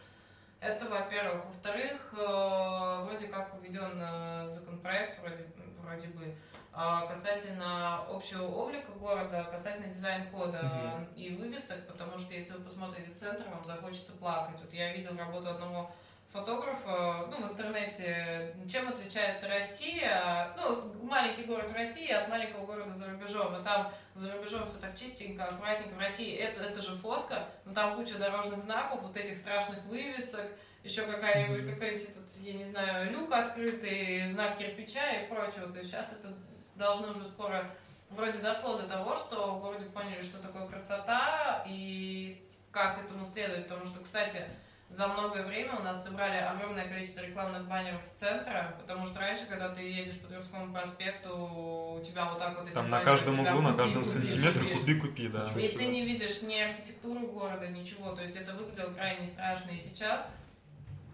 Это, во-первых. Во-вторых, вроде как введен э, законопроект, вроде, вроде бы, касательно общего облика города, касательно дизайн-кода
Мгм.
и вывесок, потому что если вы посмотрите центр, вам захочется плакать. Вот я видел работу одного фотографа, ну, в интернете, чем отличается Россия, ну, маленький город России от маленького города за рубежом, и там за рубежом все так чистенько, аккуратненько, в России это, это же фотка, но там куча дорожных знаков, вот этих страшных вывесок, еще какая-нибудь, какой-нибудь этот, я не знаю, люк открытый, знак кирпича и прочее. Вот и сейчас это должно уже скоро вроде дошло до того, что в городе поняли, что такое красота и как этому следовать. Потому что, кстати, за многое время у нас собрали огромное количество рекламных баннеров с центра, потому что раньше, когда ты едешь по Тверскому проспекту, у тебя вот так вот эти
Там на каждом углу, на
купи,
каждом
купи,
сантиметре
купи.
купи-купи, да.
И ты не видишь ни архитектуру города, ничего. То есть это выглядело крайне страшно. И сейчас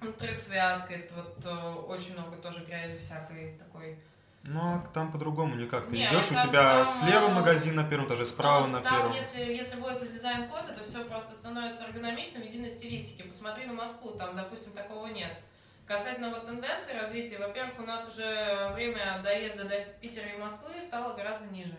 внутри Святска это вот э, очень много тоже грязи всякой такой.
Ну, а там по-другому никак. Ты
Не,
идешь,
ну
у
там-
тебя
там,
слева
э,
магазин на первом этаже, справа
Ну,
на
там,
первом.
если, если вводится дизайн-код, это все просто становится эргономичным в единой стилистике. Посмотри на Москву, там, допустим, такого нет. Касательно вот тенденции развития, во-первых, у нас уже время доезда до Питера и Москвы стало гораздо ниже.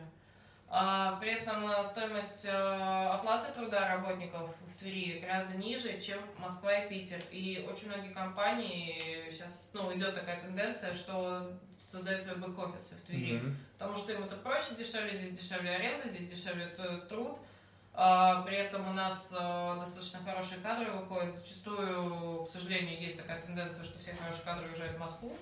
А, при этом э, стоимость э, оплаты труда работников в Твери гораздо ниже, чем Москва и Питер. И очень многие компании сейчас, ну, идет такая тенденция, что создают свои бэк-офисы в Твери.
Мгм.
Потому что им это проще, дешевле, здесь дешевле аренда, здесь дешевле труд. А, При этом у нас достаточно хорошие кадры выходят. Зачастую, к сожалению, есть такая тенденция, что все хорошие кадры уезжают в Москву.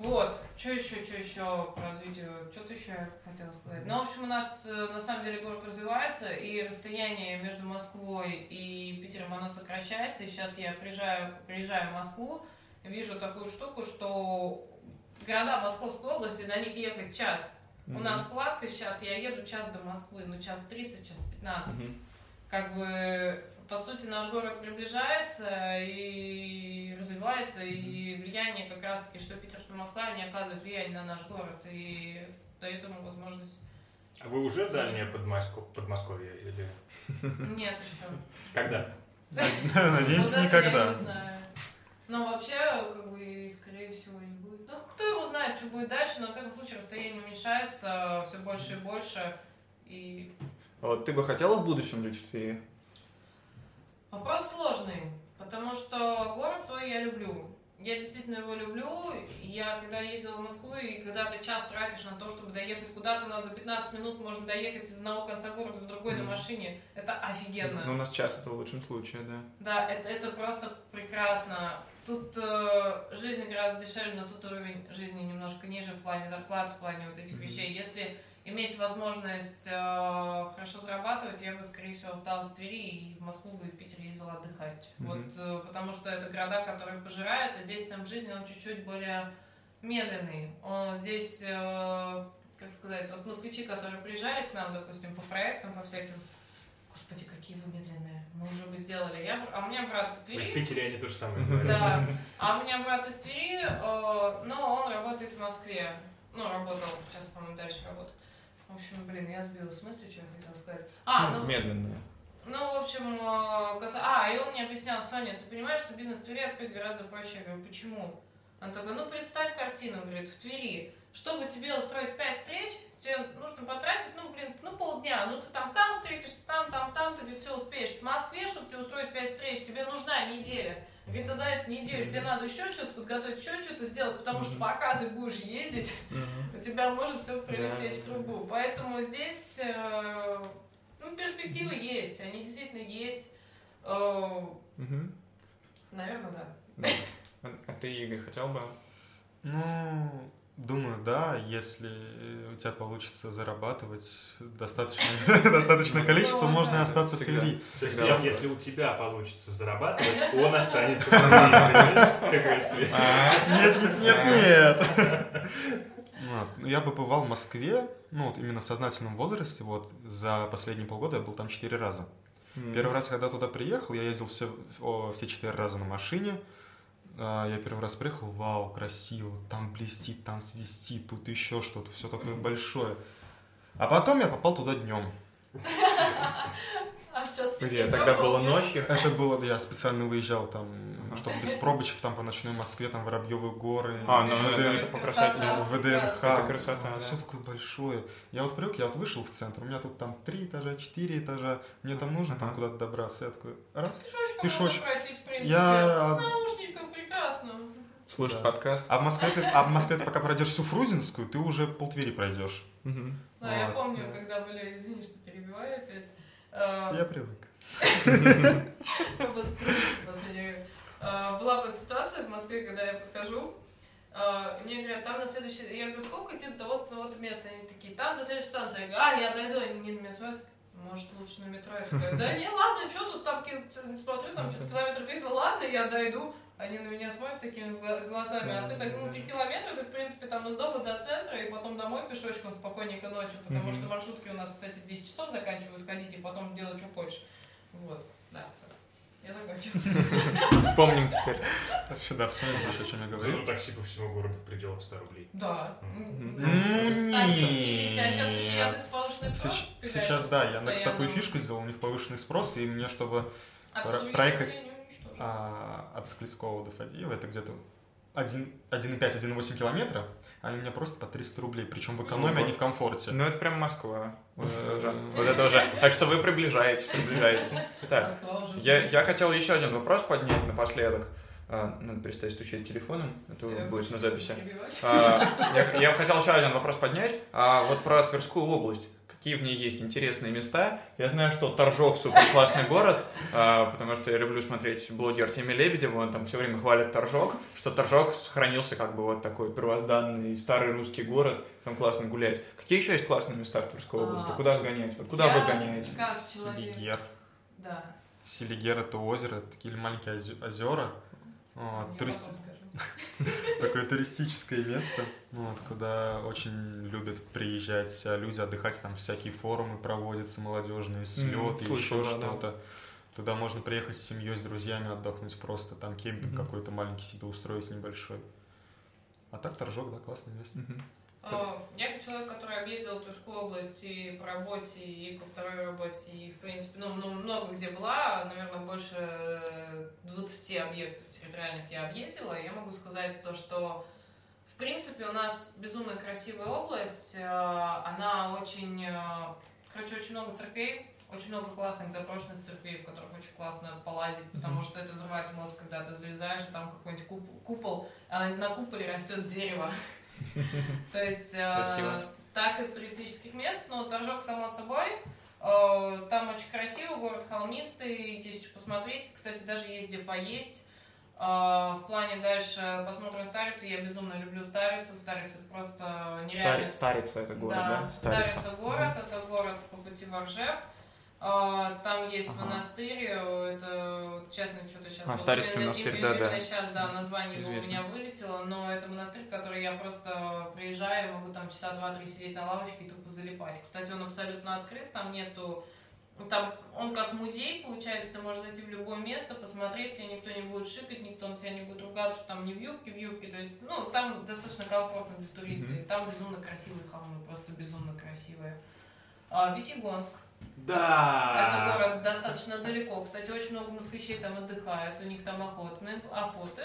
Вот. Что еще, что еще по развитию? Что-то еще я хотела сказать. Ну, в общем, у нас э, на самом деле город развивается, и расстояние между Москвой и Питером, оно сокращается. И сейчас я приезжаю, приезжаю в Москву, вижу такую штуку, что города Московской области, на них ехать час. У
Мгм.
нас складка сейчас, я еду час до Москвы, ну час 30, час 15.
Мгм.
Как бы, по сути, наш город приближается и развивается, и влияние как раз-таки, что Питер, что Москва, они оказывают влияние на наш город и дают ему возможность...
А вы уже дальнее Подмоско- Подмосковье или
Нет еще.
когда?
Надеемся,
Я
никогда.
не знаю. Но вообще, как бы, скорее всего, не будет. Ну, кто его знает, что будет дальше, но, во всяком случае, расстояние уменьшается все больше и больше. И
А Вот ты бы хотела в будущем жить в Твери?
Вопрос сложный, потому что город свой я люблю. Я действительно его люблю. Я когда ездила в Москву, и когда ты час тратишь на то, чтобы доехать куда-то, у нас за 15 минут можно доехать из одного конца города в другой на
Мгм.
машине. Это офигенно.
Ну, у нас час это в лучшем случае, да.
Да, это, это просто прекрасно. Тут э, жизнь гораздо дешевле, но тут уровень жизни немножко ниже в плане зарплат, в плане вот этих
Мгм.
вещей. Если иметь возможность э, хорошо зарабатывать, я бы, скорее всего, осталась в Твери и в Москву бы и в Питер ездила отдыхать.
Мгм.
Вот, э, потому что это города, которые пожирают, а здесь темп жизни, он чуть-чуть более медленный. Он, здесь э, как сказать, вот москвичи, которые приезжали к нам, допустим, по проектам, по всяким, господи, какие вы медленные, мы уже бы сделали. Я, а у меня брат из
В
Твери.
Питере они то же самое говорят.
Да. А у меня брат из Твери, э, но он работает в Москве. Ну, работал, сейчас, по-моему, дальше работает. В общем, блин, я сбилась с мысли, что я хотела сказать. А, ну,
Медленные.
ну, в общем, э, каса- а, и он мне объяснял, Соня, ты понимаешь, что бизнес в Твери открыть гораздо проще? Я говорю, почему? Он такой, ну, представь картину, говорит, в Твери. Чтобы тебе устроить пять встреч, тебе нужно потратить, ну, блин, ну, полдня. Ну, ты там, там встретишься, там, там, там, ты говорит, все успеешь. В Москве, чтобы тебе устроить пять встреч, тебе нужна неделя. Говорит, а за эту неделю тебе надо еще что-то подготовить, еще что-то сделать, потому что пока ты будешь ездить, у тебя может все прилететь в трубу. Поэтому здесь э, ну, перспективы есть, они действительно есть. Э. Наверное, да.
А а ты, Игорь, хотел бы?
Ну, думаю, да, если у тебя получится зарабатывать достаточное, достаточное количество,
Ну,
можно и
да.
остаться в. Твери.
То есть, если у тебя получится зарабатывать, он останется в Твери, понимаешь? Какой свет.
Нет, нет, нет, нет. Вот. Ну, Я бы бывал в Москве, ну вот именно в сознательном возрасте, вот за последние полгода я был там четыре раза. Первый раз, когда туда приехал, я ездил все, все четыре раза на машине. А, Я первый раз приехал, вау, красиво, там блестит, там свистит, тут еще что-то, все такое большое. А потом я попал туда днем.
А сейчас
Где? Тогда было ночью.
Это было, я специально выезжал там, чтобы без пробочек, там по ночной Москве, там Воробьевы горы.
А, ну, ну, это по красоте.
ВДНХ.
Это красота.
Все такое большое. Я вот привык, я вот вышел в центр, у меня тут там три этажа, четыре этажа, мне там нужно там куда-то добраться. Я такой, раз,
Пешочком.
Я...
Прекрасно.
Слушать
Да.
подкаст.
А в Москве ты, а в Москве ты пока пройдешь всю Фрузинскую, ты уже полтвери пройдешь.
Мгм.
Да, я
Вот.
помню, когда были, извини, что перебиваю опять. э,
Я привык.
А, Была бы ситуация в Москве, когда я подхожу, и мне говорят, там на следующей... Я говорю, сколько идти до того-то того-то места? Они такие, там до следующей станции. Я говорю, а, я дойду. Они не на меня смотрят. Может, лучше на метро? Я такая, да не, ладно, что тут там, ки- смотрю, там что-то километр три, да ладно, я дойду. Они на меня смотрят такими гла- глазами, а ты так, ну, три километра, ты, в принципе, там из дома до центра, и потом домой пешочком спокойненько ночью, потому
Мгм.
что маршрутки у нас, кстати, в 10 часов заканчивают ходить, и потом делать, что хочешь. Вот, да, все. Я закончила.
Вспомним теперь.
Сюда вспомнишь, о чем я
Зато
говорил.
такси по всему городу в пределах 100 рублей.
Да.
Ну,
есть, а сейчас
да, Яндекс такую фишку сделал, у них повышенный спрос, и мне, чтобы проехать. А, от Склескова до Фадеева, это где-то 1,5-1,8 километра, они мне просто по 300 рублей, причем в экономии, а не в комфорте.
Ну, это прям Москва. Вот это уже. Вот это уже. Так что вы приближаетесь, приближаетесь. Так, я, я хотел еще один вопрос поднять напоследок. А, надо перестать стучать телефоном, это
Э,
будет на записи. А, я, я бы хотел еще один вопрос поднять. А вот про Тверскую область. Какие в ней есть интересные места? Я знаю, что Торжок супер классный город, а, потому что я люблю смотреть блоги Артемия Лебедева, он там все время хвалит Торжок, что Торжок сохранился как бы вот такой первозданный старый русский город, там классно гулять. Какие еще есть классные места в Тверской области?
А,
Куда сгонять? Вот куда
Я
вы гоняете?
Селигер.
Да.
Селигер это озеро, это такие маленькие озе- озера. Вот, турист-. Такое туристическое место, ну вот, куда очень любят приезжать а, люди, отдыхать, там всякие форумы проводятся, молодежные слеты,
слышал,
еще что-то. Туда можно приехать с семьей, с друзьями отдохнуть просто, там кемпинг
Мгм.
какой-то маленький себе устроить небольшой. А так Торжок, да, классное место.
Мгм.
А, Я как человек, который объездил Тверскую область и по работе, и по второй работе, и, в принципе, ну, ну, много где была, наверное, больше э, 20 объектов территориальных я объездила, и я могу сказать то, что, в принципе, у нас безумно красивая область, э, она очень, э, короче, очень много церквей, очень много классных заброшенных церквей, в которых очень классно полазить, потому что это взрывает мозг, когда ты залезаешь, и там какой-нибудь куп- купол, а на куполе растет дерево. То есть, э, так из туристических мест, но Торжок, само собой, э, там очень красиво, город холмистый, есть что посмотреть. Кстати, даже есть где поесть. Э, В плане дальше посмотрим Старицу. Я безумно люблю Старицу. Старица просто нереально.
Старица это город,
да,
да?
Старица город, это город по пути в Оржев. А, Там есть
Ага.
монастырь, э, это, честно, что-то сейчас...
А, Старицкий монастырь, да-да.
сейчас, да, название его у меня вылетело, но это монастырь, в который я просто приезжаю, могу там часа два-три сидеть на лавочке и тупо залипать. Кстати, он абсолютно открыт, там нету... Там он как музей, получается, ты можешь зайти в любое место, посмотреть, тебя никто не будет шикать, никто на тебя не будет ругаться, что там не в юбке, в юбке, то есть, ну, там достаточно комфортно для туриста, и там безумно красивые холмы, просто безумно красивые. А, Весьегонск.
Да.
Это город достаточно далеко. Кстати, очень много москвичей там отдыхают. У них там охотные, охоты,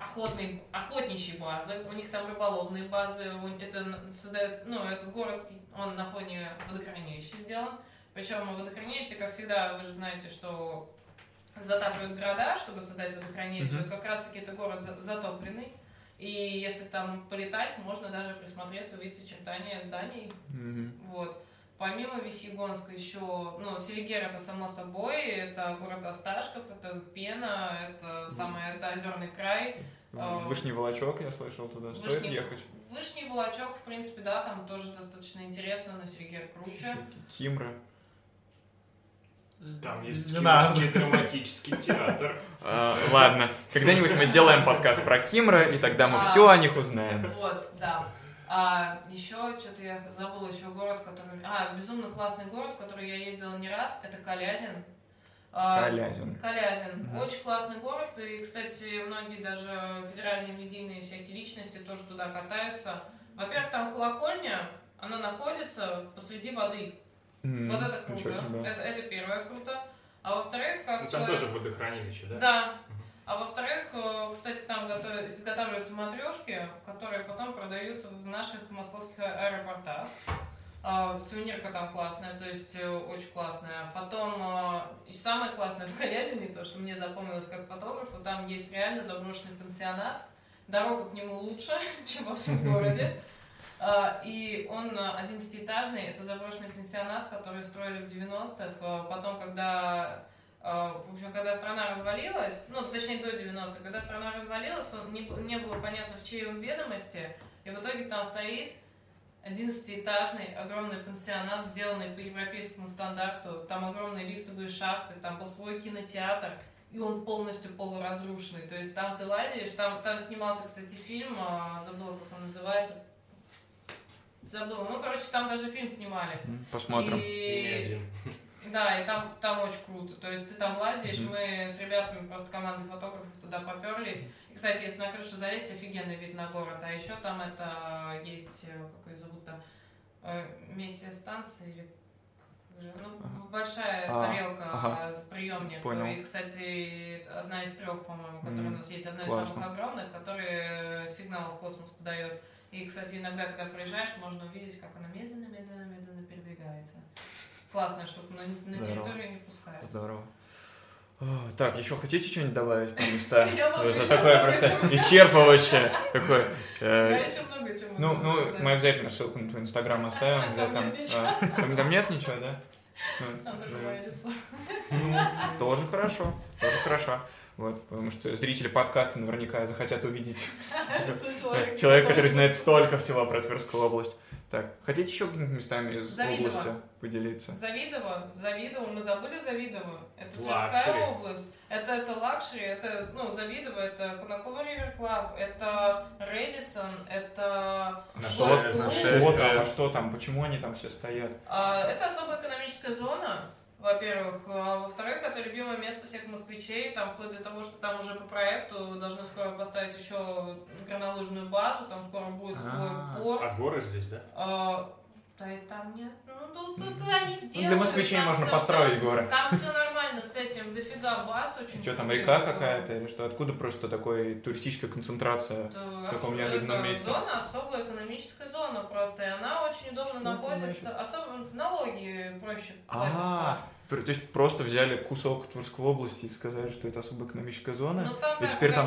охотные, охотничьи базы. У них там рыболовные базы. Это создает, ну, этот город, он на фоне водохранилища сделан. Причем водохранилище, как всегда, вы же знаете, что затапливают города, чтобы создать водохранилище. Вот Как раз-таки это город за- затопленный. И если там полетать, можно даже присмотреться, увидеть очертания зданий.
Мгм.
Вот. Помимо Весьегонска еще, ну, Селигер это само собой, это город Осташков, это Пена, это самое, это озерный край. А,
Вышний Волочок, я слышал, туда стоит
Вышний-
ехать.
Вышний Волочок, в принципе, да, там тоже достаточно интересно, но Селигер круче.
Кимра.
Там есть. Киевский драматический театр.
А, ладно, когда-нибудь мы сделаем подкаст про Кимра, и тогда мы все о них узнаем.
Вот, да. А еще что-то я забыла, еще город, который... А, безумно классный город, в который я ездила не раз, это Калязин. А,
Калязин.
Калязин.
Мгм.
Очень классный город, и, кстати, многие даже федеральные медийные всякие личности тоже туда катаются. Во-первых, там колокольня, она находится посреди воды.
М,
Вот это круто. Это, это первое круто. А во-вторых, как
Ну, там
человек-
тоже водохранилище, да?
Да. А во-вторых, э, кстати, там готовят, изготавливаются матрешки, которые потом продаются в наших московских а- аэропортах. А, Сувенирка там классная, то есть э, очень классная. Потом э, и самое классное в Калязине, то, что мне запомнилось как фотографу, там есть реально заброшенный пансионат. Дорога к нему лучше, чем во всем городе. А, И он э, 11-этажный, это заброшенный пенсионат, который строили в 90-х. Э, Потом, когда В общем, когда страна развалилась, ну, точнее, до 90-х, когда страна развалилась, он не, не было понятно, в чьей он ведомости, и в итоге там стоит 11-этажный огромный пансионат, сделанный по европейскому стандарту, там огромные лифтовые шахты, там был свой кинотеатр, и он полностью полуразрушенный, то есть там ты лазишь, там, там снимался, кстати, фильм, а, забыла, как он называется, забыла, ну, короче, там даже фильм снимали.
Посмотрим.
Не
И...
один.
Да, и там, там очень круто. То есть ты там лазишь,
Мгм.
мы с ребятами, просто командой фотографов туда поперлись. И, кстати, если на крышу залезть, офигенный вид на город. А еще там это есть, э, как ее зовут-то, э, метеостанция или ну, большая
А,
тарелка,
ага.
э, приемник.
Понял.
И, кстати, одна из трех, по-моему, которая
М,
у нас есть, одна из
классно.
самых огромных, которая сигнал в космос подает. И, кстати, иногда, когда проезжаешь, можно увидеть, как она медленно, медленно, медленно передвигается. Классная штука, но на
Здорово.
территорию не пускают.
Здорово. А, Так, еще хотите что-нибудь добавить про места?
Я могу
Это
еще
такое просто исчерпывающее. Такое.
Я
э,
еще много чего
Ну, ну, мы обязательно ссылку на твой инстаграм оставим.
Там
да,
нет ничего.
а, Там нет ничего, да? Ну,
Там только
ну,
лицо.
Ну, тоже хорошо, тоже хорошо. Вот, потому что зрители подкаста наверняка захотят увидеть
человека,
который знает столько всего про Тверскую область. Так, хотите еще какими-то местами из
Завидово.
области поделиться?
Завидово, Завидово, мы забыли Завидово. Это
luxury.
Тверская область. Это, это luxury, это, ну, Завидово, это Конаково River Club, это Radisson, это... Вот,
Что
нашествие.
там, а что там, почему они там все стоят?
А, Это особая экономическая зона, во-первых. А Во-вторых, это любимое место всех москвичей, там вплоть до того, что там уже по проекту должны скоро поставить еще горнолыжную базу, там скоро будет свой
А.
порт.
А горы здесь, да?
А, Да и там нет. Ну, тут, тут они
Ну,
сделали.
для москвичей
там
можно
всё-
построить
всё-
горы.
Там все нормально с этим, дофига баз очень
Что там, река какая-то или что? Откуда просто такой туристическая концентрация?
Это,
В таком неожиданном месте.
зона, особая экономическая зона просто, и она очень удобно
Что
находится. Особо налоги проще
А,
платятся.
То есть просто взяли кусок Тверской области и сказали, что это особая экономическая зона?
Ну там,
И теперь там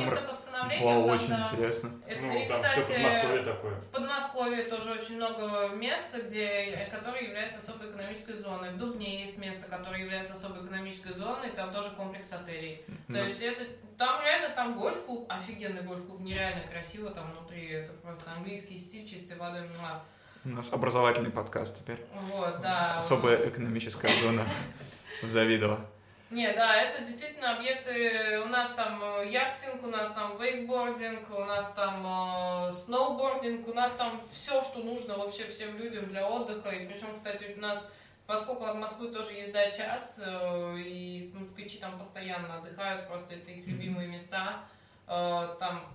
Вау,
там,
очень
да.
интересно.
Это,
Ну,
и,
там
кстати,
все Подмосковье такое.
В Подмосковье тоже очень много мест, где, которые являются особой экономической зоной. В Дубне есть место, которое является особой экономической зоной, там тоже комплекс отелей. То
нас-
есть это там реально там гольф-клуб, офигенный гольф-клуб, нереально красиво там внутри, это просто английский стиль чистой воды. муа.
У нас образовательный подкаст теперь.
Вот, да.
Особая экономическая зона в Завидово.
Не, да, это действительно объекты. У нас там э, яхтинг, у нас там вейкбординг, у нас там э, сноубординг, у нас там все, что нужно вообще всем людям для отдыха. И причем, кстати, у нас, поскольку от Москвы тоже езда час, э, и москвичи там постоянно отдыхают, просто это их любимые места. Э, там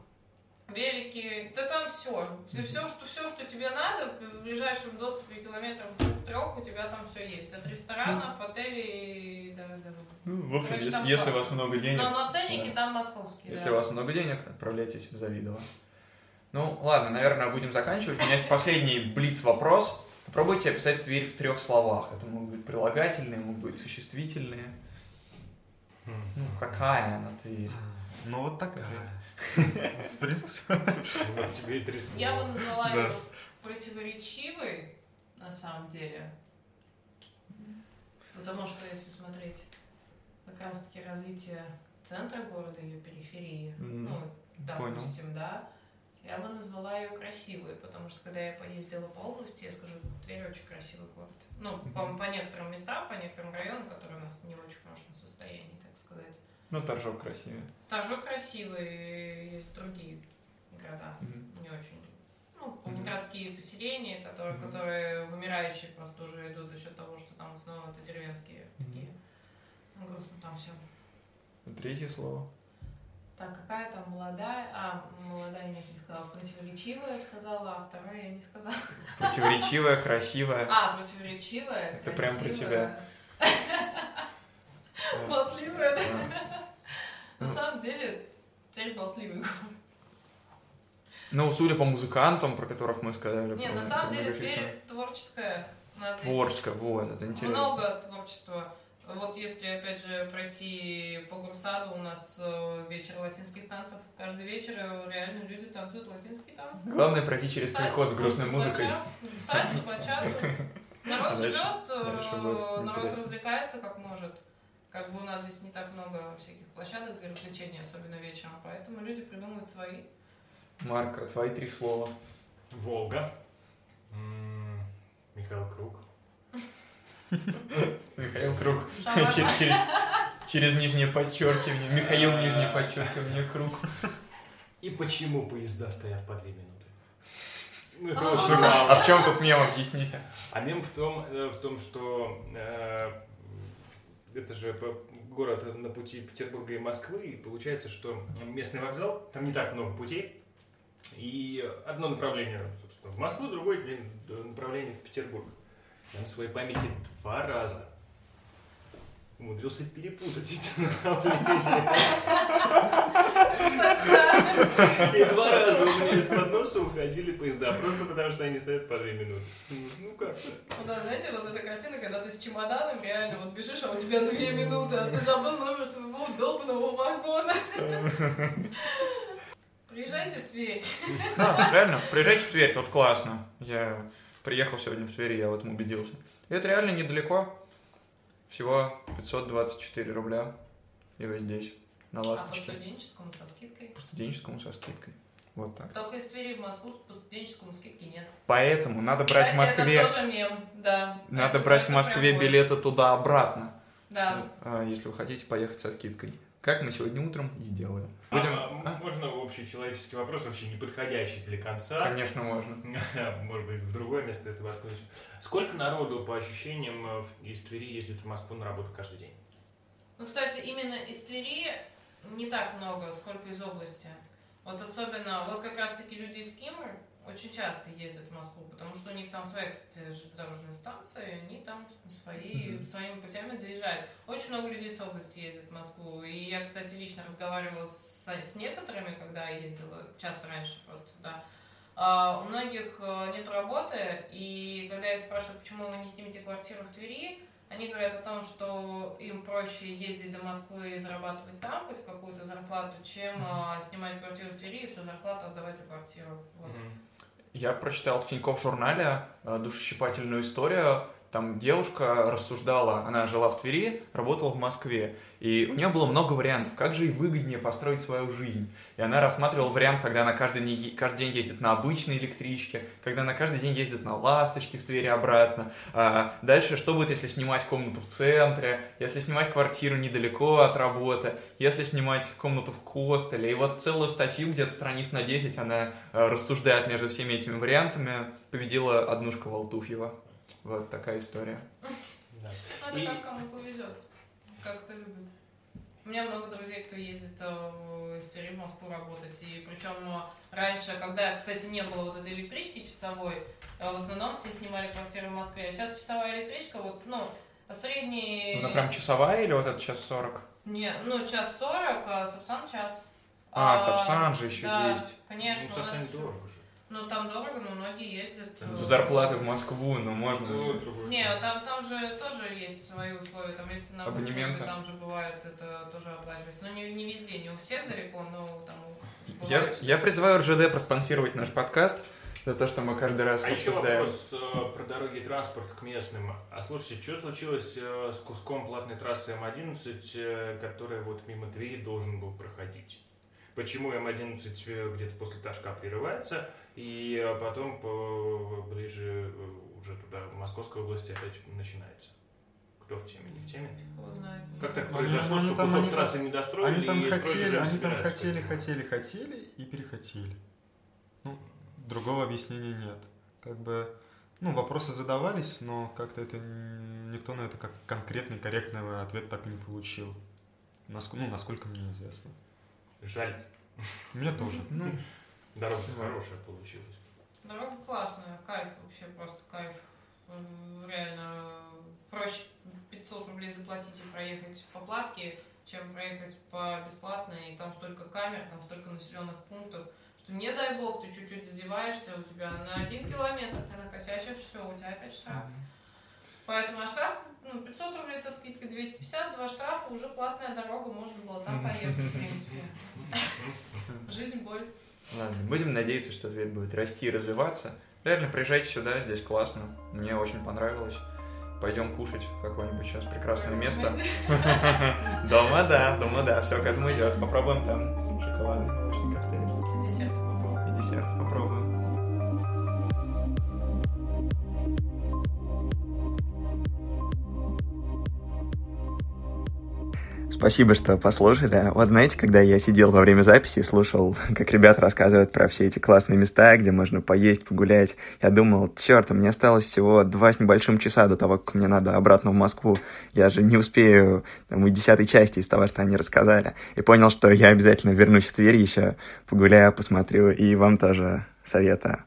велики, да там все. Все, все, что, все, что тебе надо, в ближайшем доступе километров трех у тебя там все есть. От ресторанов, отелей до, до...
Ну, в общем,
Короче,
если, если у вас много денег...
Но, но ценники
да.
там московские.
Если
да.
у вас много денег, отправляйтесь в Завидово. Ну, ладно, наверное, будем заканчивать. У меня есть последний блиц-вопрос. Попробуйте описать Тверь в трех словах. Это могут быть прилагательные, могут быть существительные.
Хм.
Ну, какая она Тверь?
Ну, вот такая. В принципе, всё.
Вот тебе и три слова.
Я бы назвала
Да.
ее противоречивой, на самом деле. Потому что если смотреть как раз-таки развитие центра города, ее периферии, ну,
понял.
допустим, да, я бы назвала ее красивой, потому что когда я поездила по области, я скажу, Тверь очень красивый город. Ну, по, по некоторым местам, по некоторым районам, которые у нас не в очень хорошем состоянии, так сказать.
Ну, Торжок красивее.
Торжок красивый, есть другие города
Мгм.
не очень. Ну,
Мгм.
городские поселения, которые,
Мгм.
которые вымирающие просто уже идут за счет того, что там в основном это деревенские
Мгм.
такие. Ну, грустно там все.
Третье слово.
Так, какая там молодая? А, молодая нет, не сказала. Противоречивая сказала, а второе я не сказала.
Противоречивая, красивая.
А, противоречивая,
Это прям про
красивая. Болтливая, да? На
Ну.
самом деле, теперь болтливый город.
Ну, судя по музыкантам, про которых мы сказали.
Не, на самом деле. Тверь творческая.
Творческая, вот, это интересно.
Много творчества. Вот если, опять же, пройти по Гурсаду, у нас э, вечер латинских танцев. Каждый вечер э, реально люди танцуют латинские танцы.
Главное пройти через
Сальсу,
переход с грустной музыкой.
Сальсу, бачату. Народ живет, э, народ развлекается как может. Как бы у нас здесь не так много всяких площадок для развлечения, особенно вечером, поэтому люди придумывают свои.
Марк, а твои три слова.
Волга. М, Михаил Круг.
Михаил Круг. Через, через нижнее подчеркивание. Михаил нижнее подчеркивание Круг.
И почему поезда стоят по две минуты? Ну, это
А.
очень
А
мало.
в чем тут мем, объясните?
А мем в том, э, в том что э, это же город на пути Петербурга и Москвы, и получается, что местный вокзал, там не так много путей, и одно направление, собственно, в Москву, другое направление в Петербург. Я на своей памяти два раза умудрился перепутать эти направления. И два раза у меня носа уходили поезда, просто потому что они стоят по две минуты. Ну как
Ну да, знаете, вот эта картина, когда ты с чемоданом реально вот бежишь, а у тебя две минуты, а ты забыл номер своего долбанного вагона. Приезжайте в Тверь.
Да, реально, приезжайте в Тверь, тут классно. Я приехал сегодня в Тверь, и я в этом убедился. И это реально недалеко. Всего 524 рубля. И вы здесь, на
А по
Ласточке.
студенческому со скидкой?
По студенческому со скидкой. Вот так.
Только из Твери в Москву по студенческому скидки нет.
Поэтому надо брать в
Кстати,
Москве...
это тоже мем, да.
Надо
Это
брать в Москве
прям
билеты туда-обратно.
Да.
а, Если вы хотите поехать со скидкой. Как мы сегодня утром и сделаем.
А,
Будем...
а,
А?
Можно общий человеческий вопрос, вообще не подходящий для конца.
Конечно, можно.
Может быть, в другое место это воткнуть. Сколько народу, по ощущениям, э, в- из Твери ездит в Москву на работу каждый день?
Ну, кстати, именно из Твери не так много, сколько из области. Вот особенно, вот как раз-таки люди из Кимры очень часто ездят в Москву, потому что у них там своя, кстати, железнодорожная станция, и они там свои,
Мгм.
своими путями доезжают. Очень много людей с области ездят в Москву. И я, кстати, лично разговаривала с, с некоторыми, когда я ездила, часто раньше просто, да. А, у многих э, нет работы, и когда я спрашиваю, почему вы не снимете квартиру в Твери, они говорят о том, что им проще ездить до Москвы и зарабатывать там хоть какую-то зарплату, чем а, снимать квартиру в Твери и всю зарплату отдавать за квартиру. Вот.
Я прочитал в Тинькофф журнале э, душещипательную историю там девушка рассуждала, она жила в Твери, работала в Москве, и у нее было много вариантов, как же ей выгоднее построить свою жизнь. И она рассматривала вариант, когда она каждый, не, каждый день ездит на обычной электричке, когда она каждый день ездит на ласточке в Твери обратно. А дальше, что будет, если снимать комнату в центре, если снимать квартиру недалеко от работы, если снимать комнату в хостеле. И вот целую статью, где-то страниц на 10, она э, рассуждает между всеми этими вариантами, победила однушка Волтуфьева. Вот такая история.
Да.
Ну, это как кому повезет, как кто любит. У меня много друзей, кто ездит э, из Твери в Москву работать. И причем э, раньше, когда, кстати, не было вот этой электрички часовой, э, в основном все снимали квартиры в Москве. А сейчас часовая электричка, вот, ну, средний...
Она прям часовая или вот это час 40?
Не, ну, час сорок, а Сапсан час.
А, Сапсан же еще
да,
есть.
конечно.
Ну,
у нас
дорого.
Ну, там дорого, но многие ездят. э,
За зарплаты в Москву, ну
Ну,
можно.
другое.
Не, там, там же тоже есть свои условия. Там, если на
Абонементы.
услуги, там же бывает, это тоже оплачивается. Но не, не везде, не у всех далеко, но там у-
Я, я призываю РЖД проспонсировать наш подкаст за то, что мы каждый раз
А еще
обсуждаем.
вопрос э, про дороги и транспорт к местным. А слушайте, что случилось э, с куском платной трассы М11, э, который вот мимо Твери должен был проходить? Почему М11 э, где-то после Ташка прерывается, и э, потом по, ближе э, уже туда, в Московской области опять начинается? Кто в теме, не в теме?
Знает.
Как так произошло,
они
что
там-
кусок
они
трассы не достроили
Они там
и строить
хотели,
уже
они там хотели, хотели, хотели и перехотели. Ну, другого объяснения нет. Как бы, ну, вопросы задавались, но как-то это никто на это как конкретный, корректный ответ так и не получил. Наск- ну, насколько мне известно.
Жаль,
Мне тоже.
Ну,
дорога хорошая получилась.
Дорога классная, кайф, вообще просто кайф. Реально проще 500 рублей заплатить и проехать по платке, чем проехать по бесплатной, и там столько камер, там столько населенных пунктов, что не дай бог, ты чуть-чуть зазеваешься, у тебя на один километр ты накосячишь, все, у тебя опять штраф. Поэтому а штраф, ну, 500 рублей со скидкой 250, два штрафа, уже платная дорога, можно было там поехать, в принципе. Жизнь, боль.
ладно, будем надеяться, что Тверь будет расти и развиваться. Реально, приезжайте сюда, здесь классно. Мне очень понравилось. Пойдем кушать в какое-нибудь сейчас прекрасное место. Дома, да, дома, да, все к этому идет. Попробуем там шоколадный молочный коктейль. И десерт попробуем. Спасибо, что послушали. Вот знаете, когда я сидел во время записи и слушал, как ребята рассказывают про все эти классные места, где можно поесть, погулять, я думал, черт, у меня осталось всего два с небольшим часа до того, как мне надо обратно в Москву. Я же не успею там, и десятой части из того, что они рассказали. И понял, что я обязательно вернусь в Тверь еще, погуляю, посмотрю, и вам тоже советую.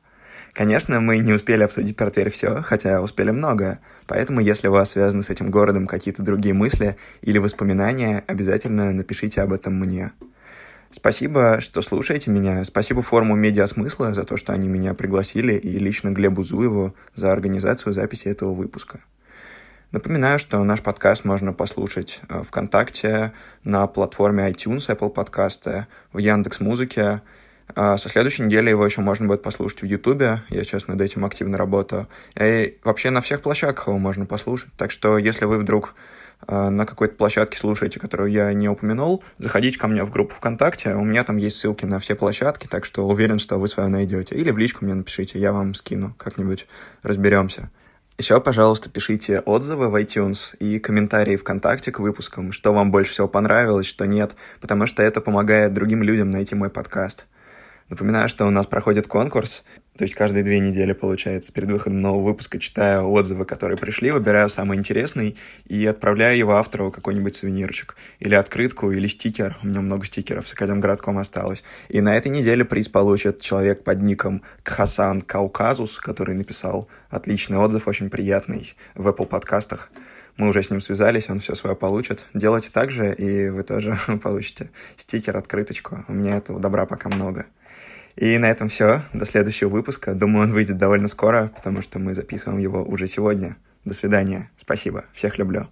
Конечно, мы не успели обсудить про Тверь все, хотя успели многое. Поэтому, если у вас связаны с этим городом какие-то другие мысли или воспоминания, обязательно напишите об этом мне. Спасибо, что слушаете меня. Спасибо форуму «Медиасмысла» за то, что они меня пригласили, и лично Глебу Зуеву за организацию записи этого выпуска. Напоминаю, что наш подкаст можно послушать э, ВКонтакте, на платформе iTunes, Apple подкасты, в Яндекс.Музыке. А Со следующей недели его еще можно будет послушать в Ютубе. Я сейчас над этим активно работаю. И вообще на всех площадках его можно послушать. Так что, если вы вдруг э, на какой-то площадке слушаете, которую я не упомянул, заходите ко мне в группу ВКонтакте. У меня там есть ссылки на все площадки, так что уверен, что вы свою найдете. Или в личку мне напишите, я вам скину, как-нибудь разберемся. Еще, пожалуйста, пишите отзывы в iTunes и комментарии ВКонтакте к выпускам, что вам больше всего понравилось, что нет, потому что это помогает другим людям найти мой подкаст. Напоминаю, что у нас проходит конкурс, то есть каждые две недели, получается, перед выходом нового выпуска читаю отзывы, которые пришли, выбираю самый интересный и отправляю его автору какой-нибудь сувенирчик. Или открытку, или стикер. У меня много стикеров с Академградком осталось. И на этой неделе приз получит человек под ником Кхасан Кауказус, который написал отличный отзыв, очень приятный, в Apple подкастах. Мы уже с ним связались, он все свое получит. Делайте так же, и вы тоже получите стикер, открыточку. У меня этого добра пока много. И на этом все. До следующего выпуска. Думаю, он выйдет довольно скоро, потому что мы записываем его уже сегодня. До свидания. Спасибо. Всех люблю.